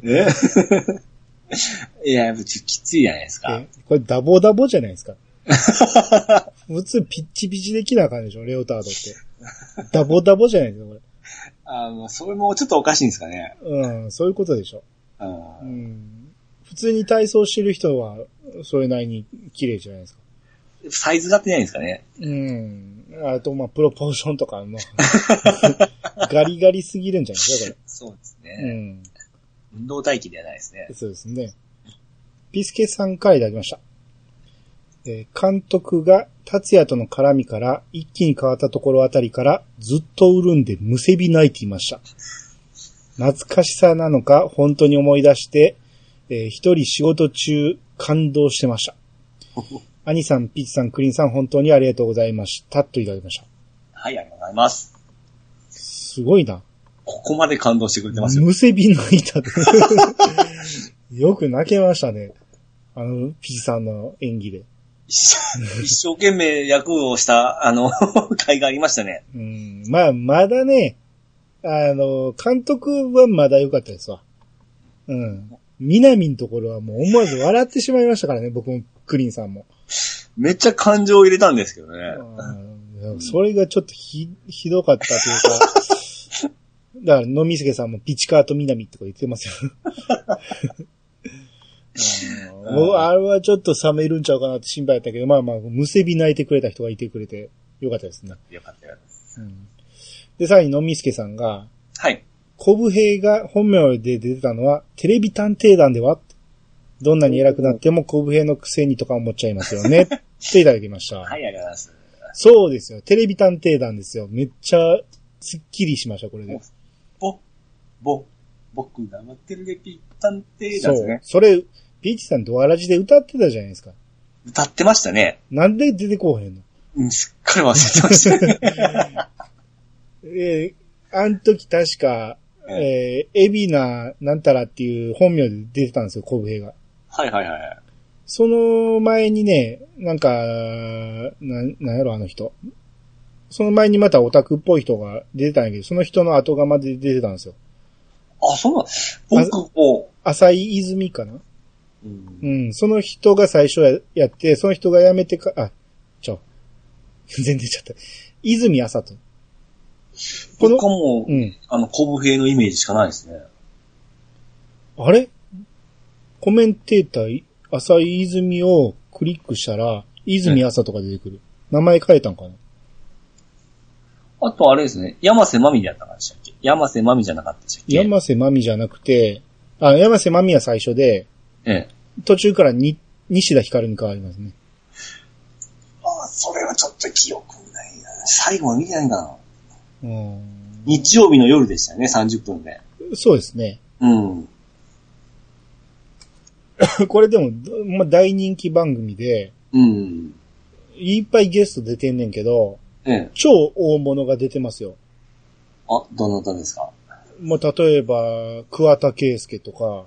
え？(laughs) いや、やきついじゃないですかえ。これダボダボじゃないですか。普通ピッチピチできなあかんでしょ、レオタードって。ダボダボじゃないですか、こあの、それもちょっとおかしいんですかね。れ。うん、そういうことでしょ。う。うんん。普通に体操してる人は、それなりに綺麗じゃないですか。サイズが合ってないんですかね。うん。あと、まあ、プロポーションとか、まあ、ガリガリすぎるんじゃないですか、そうですこれ。うね。ん。運動待機ではないですね。そうですね。ピスケさんからいただきました。えー監督が達也との絡みから一気に変わったところあたりからずっと潤んでむせび泣いていました。懐かしさなのか本当に思い出して、えー一人仕事中感動してました。(laughs) 兄さん、ピッチさん、クリンさん本当にありがとうございました。といただきました。はい、ありがとうございます。すごいな。ここまで感動してくれてますよ。むせび泣いた。(laughs) よく泣けましたね。あの、ピチさんの演技で。(laughs) 一生懸命役をした、あの、回がありましたね。うん、まあ、まだね、あの、監督はまだ良かったですわ。うん。南のところはもう思わず笑ってしまいましたからね、僕もクリンさんも。めっちゃ感情を入れたんですけどね。うんそれがちょっとひ、ひどかったというか、(laughs) だから、野見助さんもピチカート南とか言ってますよ。(laughs) うんもうあれはちょっと冷めるんちゃうかなって心配やったけど、まあまあ、むせび泣いてくれた人がいてくれてよかったですね。よかったよ。うんで、さらに野見助さんが、はい。コブ兵が本名で出てたのは、テレビ探偵団ではどんなに偉くなってもコブ兵のくせにとか思っちゃいますよね。(laughs) っていただきました。はい、ありがとうございます。そうですよ。テレビ探偵団ですよ。めっちゃ、すっきりしました、これで。ぼ、ぼ、僕が待ってるレピ探偵そう。なんですね。それ、ピーチさんドアラジで歌ってたじゃないですか。歌ってましたね。なんで出てこうへんの？うん、すっかり忘れてましたね。(laughs) えー、あん時確か、えー、エビナなんたらっていう本名で出てたんですよ、コブ兵が。はいはいはい。その前にね、なんか、な、なんやろ、あの人。その前にまたオタクっぽい人が出てたんやけど、その人の後釜で出てたんですよ。あ、そうなん僕も、浅井泉かな？うんうん、その人が最初ややって、その人が辞めてか、あ、ちょ、全然出ちゃった。泉浅人。このもう、うん。あの、コブ兵のイメージしかないですね。あれ？コメンテーター、浅井泉をクリックしたら、泉浅とか出てくる。名前変えたんかな？あとあれですね、山瀬まみやったかでしたっけ？山瀬まみじゃなかったでしたっけ？山瀬まみじゃなくて、あ、山瀬まみは最初で、ええ。途中からに、西田ひかるに変わりますね。ああ、それはちょっと記憶ないな。最後まで見てないな。うん。日曜日の夜でしたよね、30分で。そうですね。うん。(laughs) これでも、まあ、大人気番組で、うん。いっぱいゲスト出てんねんけど、ええ。超大物が出てますよ。あ、どなたですか？まあ、例えば、桑田佳祐とか、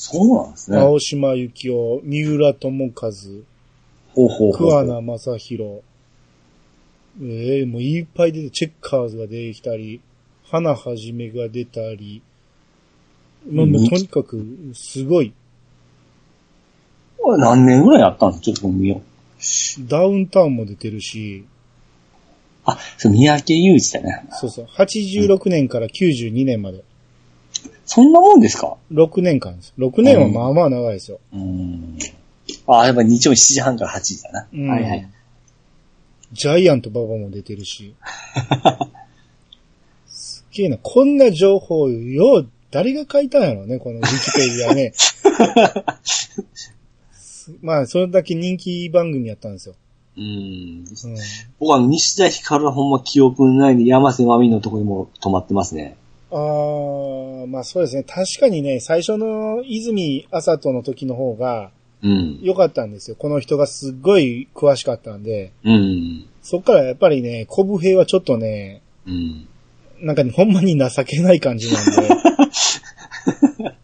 そうなんですね。青島幸男、三浦智和、ほうほうほうほう。桑名正宏、ええもういっぱい出て、チェッカーズが出てきたり、花はじめが出たり、まあ、もうとにかく、すごい、これ何年ぐらいやったんですかちょっと見よう。ダウンタウンも出てるし、あ、それ三宅裕一だね。そうそう、86年から92年まで、そんなもんですか？6年間です。6年はまあまあ長いですよ。うーん。あ、やっぱ日曜日7時半から8時だな。うんはいはい。ジャイアント馬場も出てるし。すっげえな。こんな情報、よう、誰が書いたんやろね、このウィキペディアね。すまあ、それだけ人気番組やったんですよ。うーん。うん、僕は西田ひかるはほんま記憶ないんで、山瀬まみのとこにも止まってますね。あー、まあそうですね。確かにね、最初の泉麻人の時の方がうん。良かったんですよ。この人がすっごい詳しかったんで。うん。そっからやっぱりね、コブ兵はちょっとね、うん。なんかね、ほんまに情けない感じなんで。(laughs)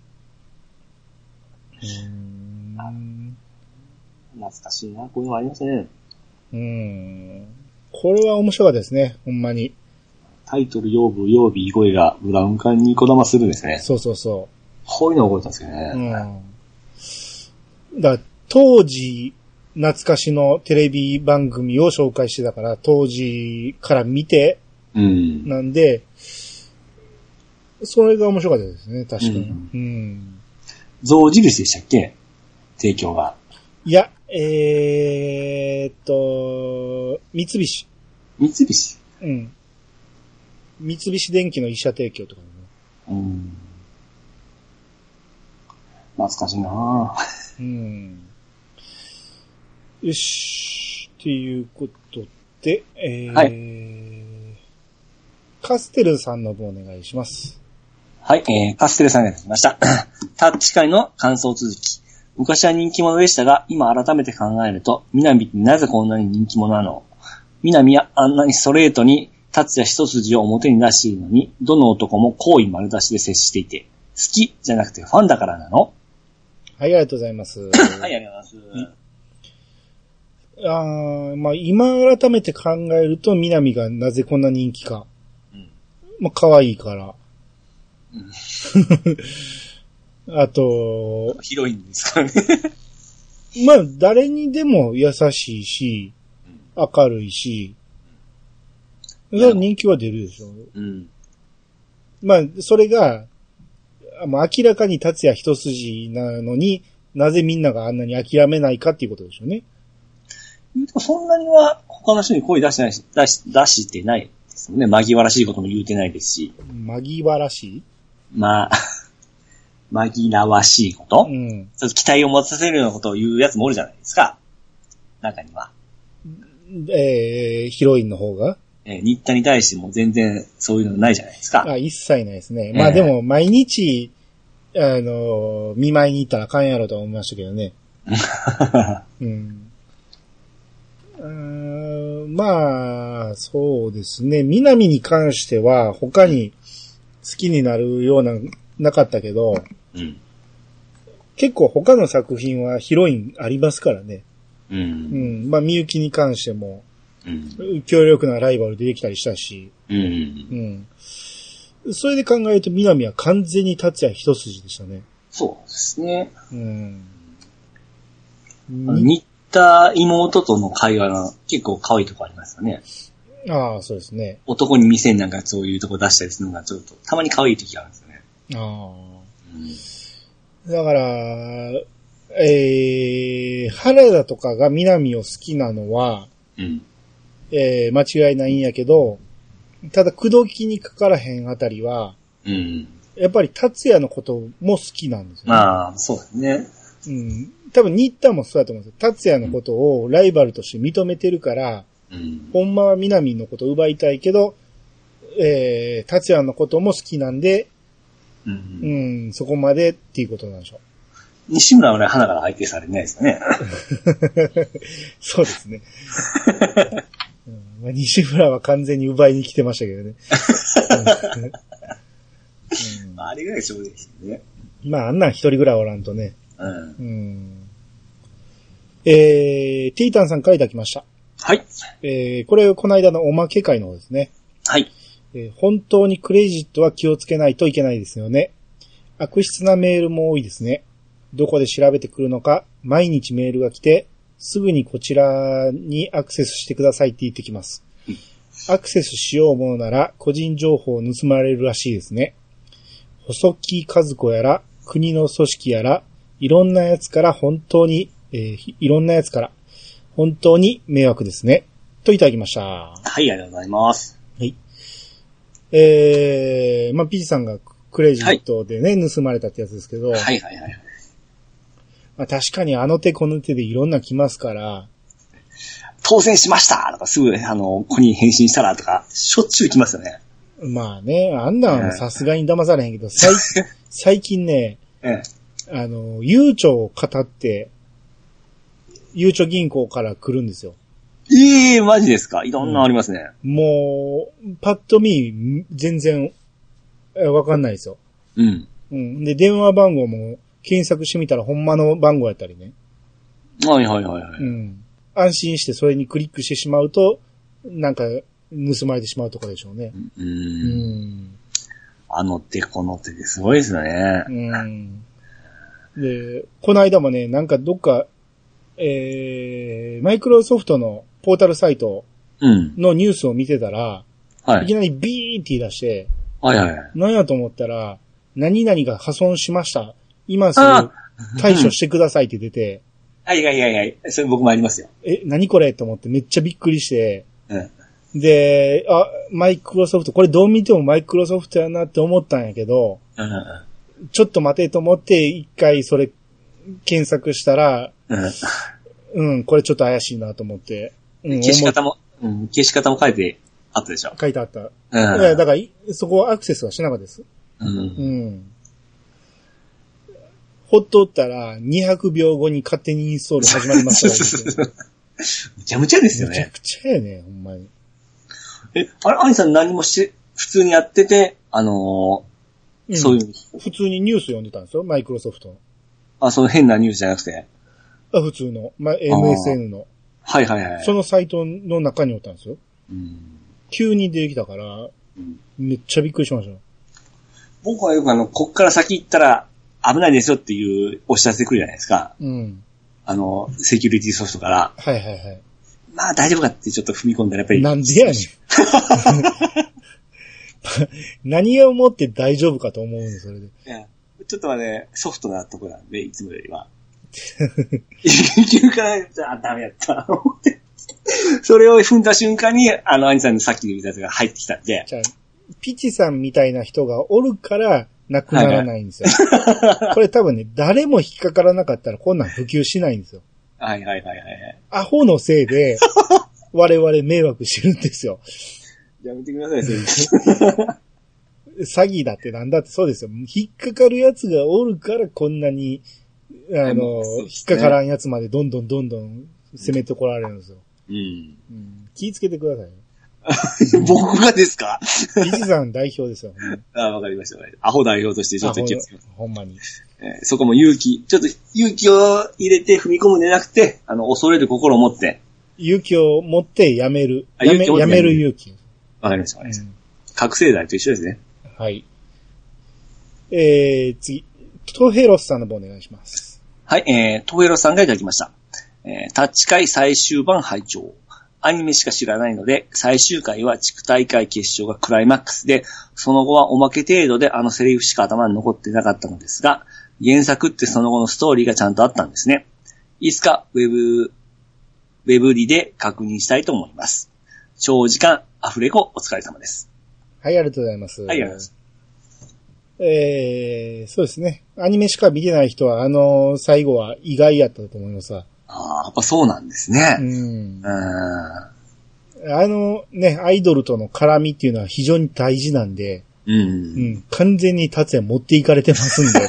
うーん懐かしいな。こういうのありましたね。うーん。これは面白かったですね、ほんまに。タイトル、養分、曜日、声がブラウン管にこだまするですね。そうそうそこういうの覚えたんですけどう。ね。うん。だ当時、懐かしのテレビ番組を紹介してたから、当時から見て、うん。なんで、それが面白かったですね、確かに。うんうん。象印でしたっけ？提供が。いや、えーっと、三菱。三菱？うん。三菱電機の医者提供とかね。うん。懐かしいなぁ。うん。よし。っていうことで、えーはカステルさんの分お願いします。はい、えー、カステルさんがいただきました。(clears throat) タッチ会の感想続き。昔は人気者でしたが、今改めて考えると、南ってなぜこんなに人気者なの？南はあんなにストレートに達也一筋を表に出しているのに、どの男も好意丸出しで接していて、好きじゃなくてファンだからなの？はい、ありがとうございます。はい、ありがとうございます。あーまあ、今改めて考えると、南がなぜこんな人気か。うんまあ、可愛いから。うん (laughs) あと、ヒロインですからね。(laughs) まあ、誰にでも優しいし、明るいし、それは人気は出るでしょ。うん。まあ、それが、あもう明らかに達也一筋なのに、なぜみんながあんなに諦めないかっていうことでしょうね。そんなには他の人に声出してないし、出し、出してないですね。紛らわしいことも言うてないですし。紛らしい？まあ、(laughs) 紛らわしいこと、うん。ちょっと期待を持たせるようなことを言うやつもおるじゃないですか。中には。えー、ヒロインの方が？えー、新田に対しても全然そういうのないじゃないですか。あ、一切ないですね。ええまあでも、毎日、あの、見舞いに行ったらあかんやろとは思いましたけどね。(laughs) うん。うーんまあ、そうですね。南に関しては、他に好きになるような、なかったけど、うん。結構他の作品はヒロインありますからね。う。うんん。まあ、みゆきに関しても、うん。強力なライバル出てきたりしたし、うん。うん。それで考えると、南は完全に達也一筋でしたね。そうですね。うん。新田妹との会話が結構可愛いとこありますよね。ああ、そうですね。男に見せんなんかそういうとこ出したりするのがちょっと、たまに可愛い時があるんですよね。あうん。あ。だから、えー、原田とかが南を好きなのは、うん。えー、間違いないんやけど、ただ、口説きにかからへんあたりは、うん。やっぱり達也のことも好きなんですよ、ね。まあ、そうですね。うん。多分、新田もそうだと思うんですよ。達也のことをライバルとして認めてるから、うん。ほんまは南のことを奪いたいけど、えー、達也のことも好きなんで、う。うんん、そこまでっていうことなんでしょう。西村はね、花から相手されないですよね。(laughs) そうですね。うんまあ、西村は完全に奪いに来てましたけどね。(laughs) うんあれぐらいちょうどいいですよね。まあ、あんなん一人ぐらいおらんとね。うん。うん。えー、ティータンさんからいただきました。はい。えー、これ、この間のおまけ会の方ですね。はい。えー本当にクレジットは気をつけないといけないですよね。悪質なメールも多いですね。どこで調べてくるのか、毎日メールが来て、すぐにこちらにアクセスしてくださいって言ってきます。アクセスしようものなら、個人情報を盗まれるらしいですね。細木和子やら、国の組織やら、いろんなやつから本当に、えーいろんなやつから、本当に迷惑ですね。といただきました。はい、ありがとうございます。はい。えー、まあ、ピチさんがクレジットでね、盗まれたってやつですけど、はいはいはい。まあ、確かにあの手この手でいろんな来ますから、当選しましたとか、すぐ、あの、ここに返信したらとか、しょっちゅう来ますよね。まあね、あんなんええさすがに騙されへんけど、最 (laughs) 最近ね、ええ。あの、ゆうちょを語って、ゆうちょ銀行から来るんですよ。ええマジですか？いろんなありますね。もう、パッと見、全然、えわかんないですよ。うん。うん。で、電話番号も検索してみたらほんまの番号やったりね。はいはいはいはい。うん。安心してそれにクリックしてしまうと、なんか、盗まれてしまうとかでしょうね。う。うんん。あの手この手ですごいですよね。うん。で、この間もね、なんかどっか、えー、マイクロソフトのポータルサイトうん。のニュースを見てたら、、はいい。きなりビーンって言い出して、はいはいはい。何やと思ったら、何々が破損しました。今すぐあ対処してくださいって出て、はいはいはいはい。それ僕もありますよ。え、何これと思ってめっちゃびっくりして、うん。で、あ、マイクロソフト、これどう見てもマイクロソフトやなって思ったんやけど、うん。ちょっと待てと思って一回それ検索したら、うん。うん、これちょっと怪しいなと思って。うん、消し方も、うん、消し方も書いてあったでしょ。書いてあった。ういやだからい、そこはアクセスはしなかったです。う。うんん。ほっとったら、200秒後に勝手にインストール始まりましたよ。(laughs) むちゃむちゃですよね。めちゃくちゃやね、ほんまに。え、あれ、アニさん何もして、普通にやってて、あのーんそういう、普通にニュース読んでたんですよ、マイクロソフトの。あ、その変なニュースじゃなくて。あ、普通の。まあ、MSN の。はいはいはい。そのサイトの中におったんですよ。うん急に出てきたから、うんめっちゃびっくりしましたよ。僕はよくあの、こっから先行ったら危ないですよっていうお知らせ来るじゃないですか。うん。あの、セキュリティソフトから。はいはいはい。まあ大丈夫かってちょっと踏み込んだらやっぱり。なんでやねん。(laughs) 何をもって大丈夫かと思うんです、それで。(laughs) いやちょっとはね、ソフトなとこなんで、いつもよりは。(laughs) 一級から、じゃあダメやった。それを踏んだ瞬間に、あの、アニさんのさっきの言ったやつが入ってきたんで、じゃあ、ピチさんみたいな人がおるから、なくならないんですよ。これ多分ね、誰も引っかからなかったらこんなん普及しないんですよ。はいはいはいはいはい。アホのせいで、(laughs) 我々迷惑してるんですよ。やめてください。詐欺だってなんだってそうですよ。引っかかるやつがおるからこんなに、あの、ねっかからんやつまでどんどんどんどん攻めてこられるんですよ。うん。うん、気ぃつけてくださいよ。(laughs) 僕がですか？ピチさん代表ですよ。(laughs) あわかりました。アホ代表としてちょっと気をつけます。ほんまに。えーそこも勇気、ちょっと勇気を入れて踏み込むんじゃなくて、あの、恐れる心を持って、勇気を持ってやめる。やめ、やめる勇気。わかりました、わかりました。うん覚醒剤と一緒ですね。はい。えー、次。トヘロスさんの方お願いします。はい、えー、トヘロさんがいただきました。えー、タッチ会最終版拝聴アニメしか知らないので、最終回は地区大会決勝がクライマックスで、その後はおまけ程度であのセリフしか頭に残ってなかったのですが、原作ってその後のストーリーがちゃんとあったんですね。いつかウェブ、ウェブリで確認したいと思います。長時間アフレコお疲れ様です。はい、ありがとうございます。はい、ありがとうございます。えー、そうですね。アニメしか見てない人は、あの最後は意外やったと思いますわ。ああ、やっぱそうなんですね。うんう。ん。あのね、アイドルとの絡みっていうのは非常に大事なんで、うんう。ん、完全に達也持っていかれてますんで。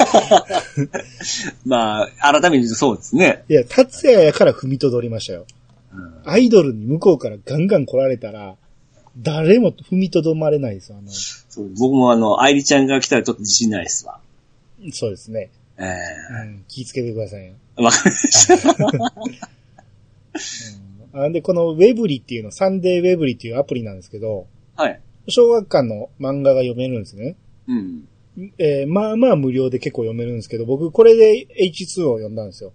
(laughs) まあ、改めてそうですね。いや、達也やから踏みとどりましたよ。うんアイドルに向こうからガンガン来られたら、誰も踏みとどまれないですよ。あの、そう僕もあの、愛理ちゃんが来たらちょっと自信ないですわ。そうですね。えうん、気ぃつけてくださいよ。えわかりました。うん、で、このウェブリっていうの、サンデーウェブリっていうアプリなんですけど、はい。小学館の漫画が読めるんですね。うん。えーまあまあ無料で結構読めるんですけど、僕これで H2 を読んだんですよ。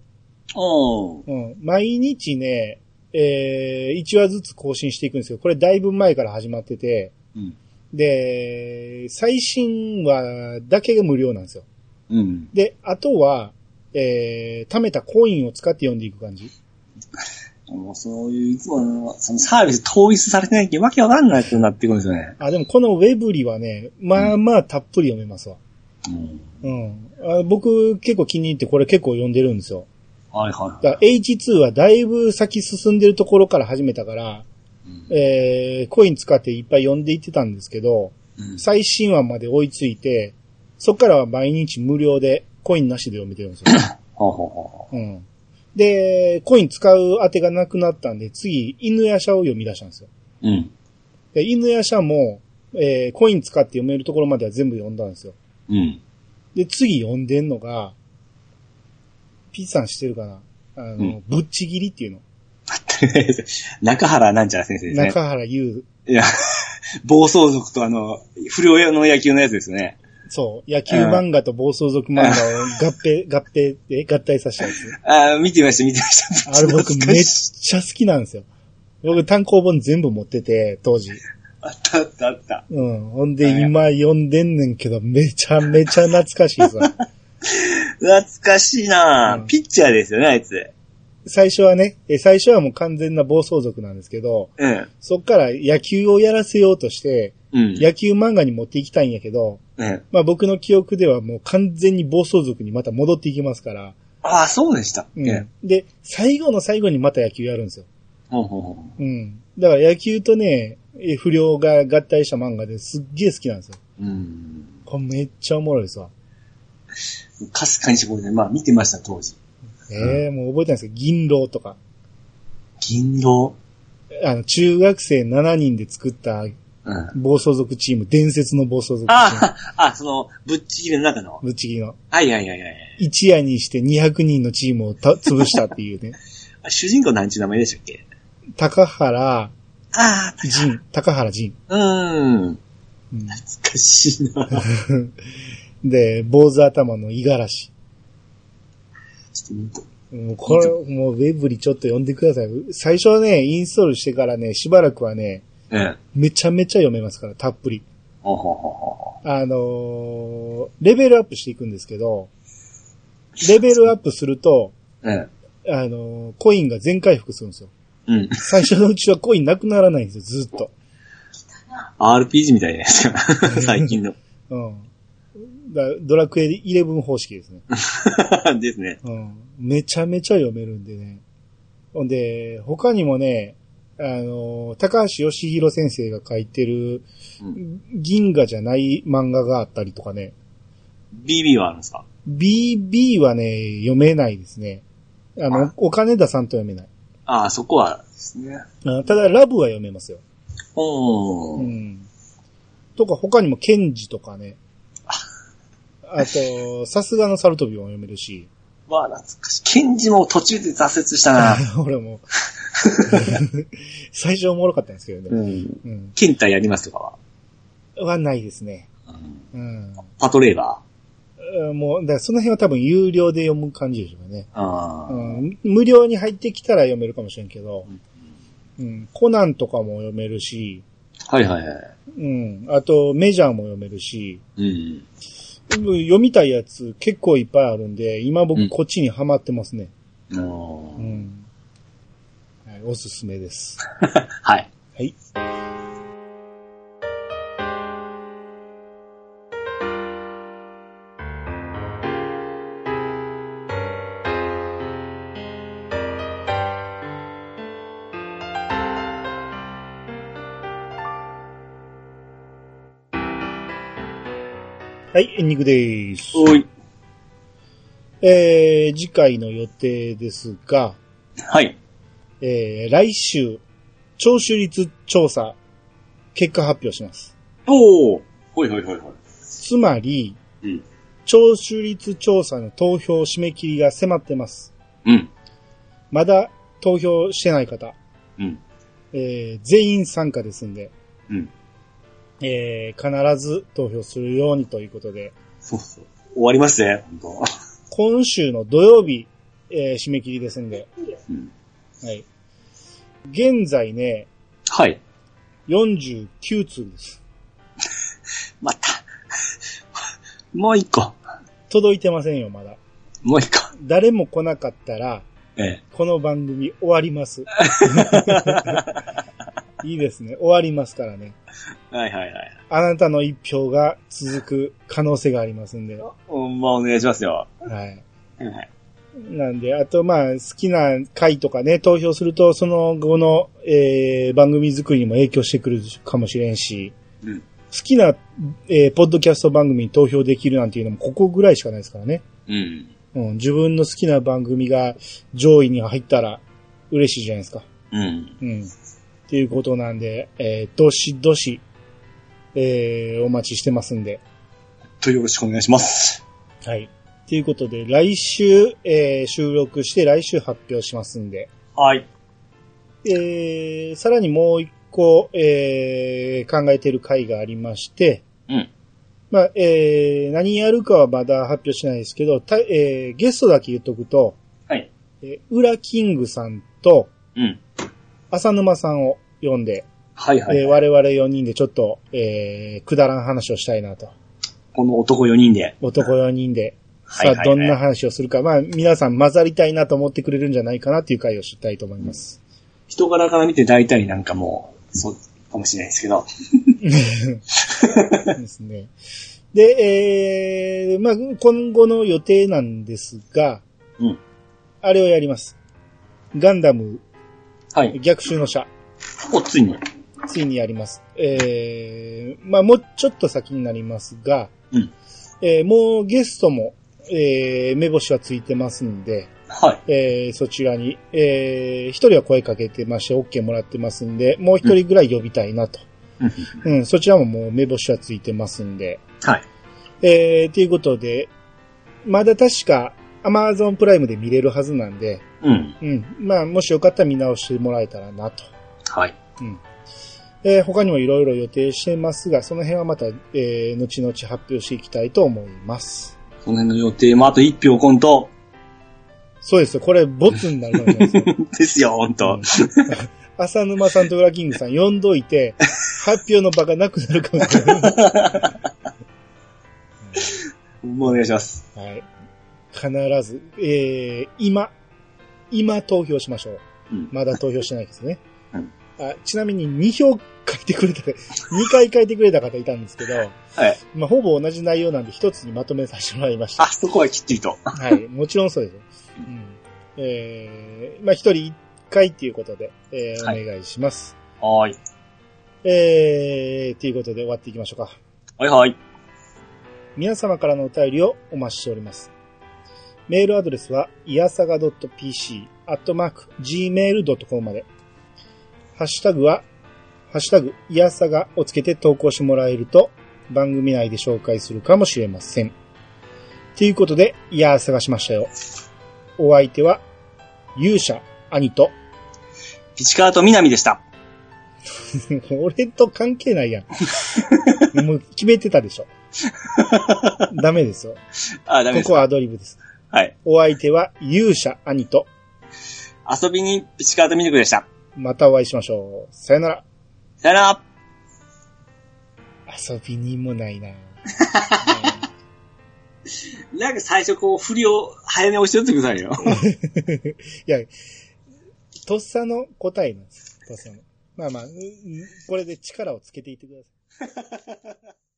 おー。うん。毎日ね、えー、1話ずつ更新していくんですよ。これだいぶ前から始まってて、うん。で、最新話だけが無料なんですよ。うん。で、あとは、えー、貯めたコインを使って読んでいく感じ。もうそういう、いつもの、そのサービス統一されてないけど、わけわかんないってなってくるんですよね。あ、でもこのウェブリはね、まあまあたっぷり読めますわ。うん。うん。あ僕結構気に入ってこれ結構読んでるんですよ。はいはい。だから H2 はだいぶ先進んでるところから始めたから、うんえー、コイン使っていっぱい読んでいってたんですけど、うん最新話まで追いついて、そっからは毎日無料でコインなしで読めてるんですよ。(coughs) ほうほうほうん。で、コイン使う当てがなくなったんで、次、犬や舎を読み出したんですよ。う。うん。で犬や舎も、えー、コイン使って読めるところまでは全部読んだんですよ。うん。で、次読んでんのが、ピッさんしてるかな？あの、うんぶっちぎりっていうの。(laughs) 中原なんちゃら先生ですね。中原優、いや、(laughs) 暴走族とあの、不良の野球のやつですね。そう、野球漫画と暴走族漫画を合併、(laughs) 合併で合体させたやつ。ああ、見てました、見てました。あれ僕めっちゃ好きなんですよ。僕単行本全部持ってて、当時。あったあったあった。うん。ほんで今読んでんねんけど、めちゃめちゃ懐かしいですわ。(laughs) 懐かしいな、うんピッチャーですよね、あいつ。最初はね、え最初はもう完全な暴走族なんですけど、うん。そっから野球をやらせようとして、うん。野球漫画に持っていきたいんやけど、うん。まあ僕の記憶ではもう完全に暴走族にまた戻っていきますから、ああ、そうでした。うん。で、最後の最後にまた野球やるんですよ。ほうほうほう。うん。だから野球とね、え不良が合体した漫画ですっげえ好きなんですよ。うん。これめっちゃおもろいですわ。かすかに絞りで、まあ見てました、当時。ええもう覚えてないんですけど、銀狼とか。銀狼。あの、中学生7人で作ったうん。暴走族チーム、伝説の暴走族チーム。ああ、あ、その、ぶっちぎりの中の。ぶっちぎりの。はいはいはいはい。一夜にして200人のチームをた潰したっていうね。(laughs) あ主人公なんちゅう名前でしたっけ？高原あ仁、高原仁。あ、うん。うん懐かしいな。(laughs) で、坊主頭の五十嵐。ちょっともうこれ、もうウェブリちょっと読んでください。最初はね、インストールしてからね、しばらくはね、うん。めちゃめちゃ読めますから、たっぷり。ほうほうほうほあのーレベルアップしていくんですけど、レベルアップすると、う。うん。あのーコインが全回復するんですよ。うん。最初のうちはコインなくならないんですよ、ずっと。RPG みたいなやつか。(laughs) 最近の。うん。だドラクエ11方式ですね。(laughs) ですね。うん。めちゃめちゃ読めるんでね。ほんで、他にもね、あのー高橋義弘先生が書いてる、うん銀河じゃない漫画があったりとかね。BB はあるんですか？BB はね、読めないですね。あのあ、お金田さんと読めない。ああ、そこはですね。あただ、ラブは読めますよ。おー。うん。とか、他にも、ケンジとかね。あと、さすがのサルトビも読めるし。わあ、懐かしい。ケンジも途中で挫折したな。(laughs) 俺も。(laughs) 最初おもろかったんですけどね。うん。うん。ケンタやりますとかは？はないですね。うんうん。パトレーバうんもう、だからその辺は多分有料で読む感じでしょうね。ー。ああ。うん。無料に入ってきたら読めるかもしれんけど、うん。コナンとかも読めるし、はいはいはい。うん。あと、メジャーも読めるし、うん。読みたいやつ結構いっぱいあるんで、今うん僕こっちにハマってますね。おうーん。はい、おすすめです。(laughs) はい。はい。はい、エンディングです。おい。えー、次回の予定ですが、はい。えー、来週、聴取率調査結果発表します。おー。ほいほいほいほい。つまり、うん。聴取率調査の投票締め切りが迫ってます。うん。まだ投票してない方、うん。えー全員参加ですんで、うん。えー必ず投票するようにということで、そうそう。終わりますね、本今週の土曜日、えー締め切りですんで、当。うん。はい。現在ね、はい。49通です。(laughs) また。もう一個。届いてませんよ、まだ。もう一個。誰も来なかったら、ええ。この番組終わります。(laughs) いいですね。終わりますからね。はいはいはい。あなたの一票が続く可能性がありますんで。はほんまお願いしますよ。い。はい。なんで、あと、まあ、好きな回とかね、投票すると、その後の、えー、番組作りにも影響してくるかもしれんし、うん。好きな、えー、ポッドキャスト番組に投票できるなんていうのも、ここぐらいしかないですからね。うん。うん、自分の好きな番組が上位に入ったら、嬉しいじゃないですか。うん。うん。っていうことなんで、えー、どしどし、えー、お待ちしてますんで。とよろしくお願いします。はい。ということで、来週、えー、収録して来週発表しますんで。はい。えー、さらにもう一個、えー、考えている回がありまして、うん。まあ、えー、何やるかはまだ発表しないですけど、たえー、ゲストだけ言っとくと、はい。えー、ウラキングさんとうん。浅沼さんを呼んで、はいはい、えー我々4人でちょっと、えー、くだらん話をしたいなと。この男4人で。男4人で、さあ、はいはいはいどんな話をするか、まあ、皆さん混ざりたいなと思ってくれるんじゃないかなっていう回をしたいと思います。人柄から見て大体なんかもう、そうかもしれないですけど。(laughs) ですね。で、えー、まあ、今後の予定なんですが、うん。あれをやります。ガンダムはい。逆襲の車、お、ついに。ついにやります。えー、まあ、もうちょっと先になりますが、うん。えーもうゲストも、えー、目星はついてますんで、はい。えーそちらに、えー一人は声かけてまして OK もらってますんで、もう一人ぐらい呼びたいなと。うんうん、そちらももう目星はついてますんで。はい。えー、ということで、まだ確か Amazon プライムで見れるはずなんで、うん。うん。まあ、もしよかったら見直してもらえたらなと。はい。うん。えー他にもいろいろ予定してますが、その辺はまた、えー、後々発表していきたいと思います。その辺の予定もあと1票コント。そうですよ。これ、ボツになるかもしれないですよ。ですよ、ほんと。(laughs) 浅沼さんとウラキングさん呼んどいて、発表の場がなくなるかもしれない。も (laughs) うお願いします。はい。必ず、えー、今、今投票しましょう。うん。まだ投票してないですね。うんあちなみに2票書いてくれた、(laughs) 2回書いてくれた方いたんですけど、はい。まあ、ほぼ同じ内容なんで一つにまとめさせてもらいましたあ、。そこはきっちりと。はい。もちろんそうですよ。うん。えー、まあ、一人一回っていうことで、えー、はいお願いします。はーい。えー、ということで終わっていきましょうか。はいはい。皆様からのお便りをお待ちしております。メールアドレスは、いやさが .pc、アットマーク、gmail.com まで。ハッシュタグは、ハッシュタグ、いやさがをつけて投稿してもらえると、番組内で紹介するかもしれません。ということで、いやさがしましたよ。お相手は、勇者、兄と、ピチカート南でした。(laughs) 俺と関係ないやん。(laughs) もう決めてたでしょ。ダメですよ。あ、ダメで。ここはアドリブです。はい。お相手は勇者兄と、遊びにピチカートミルクでした。またお会いしましょう。さよなら。さよなら。遊びにもないな。(laughs) なんか最初こう、振りを早め押してってくださいよ。(laughs) いや、とっさの答えなんです。とっさの。まあまあ、うんこれで力をつけていってください。(laughs)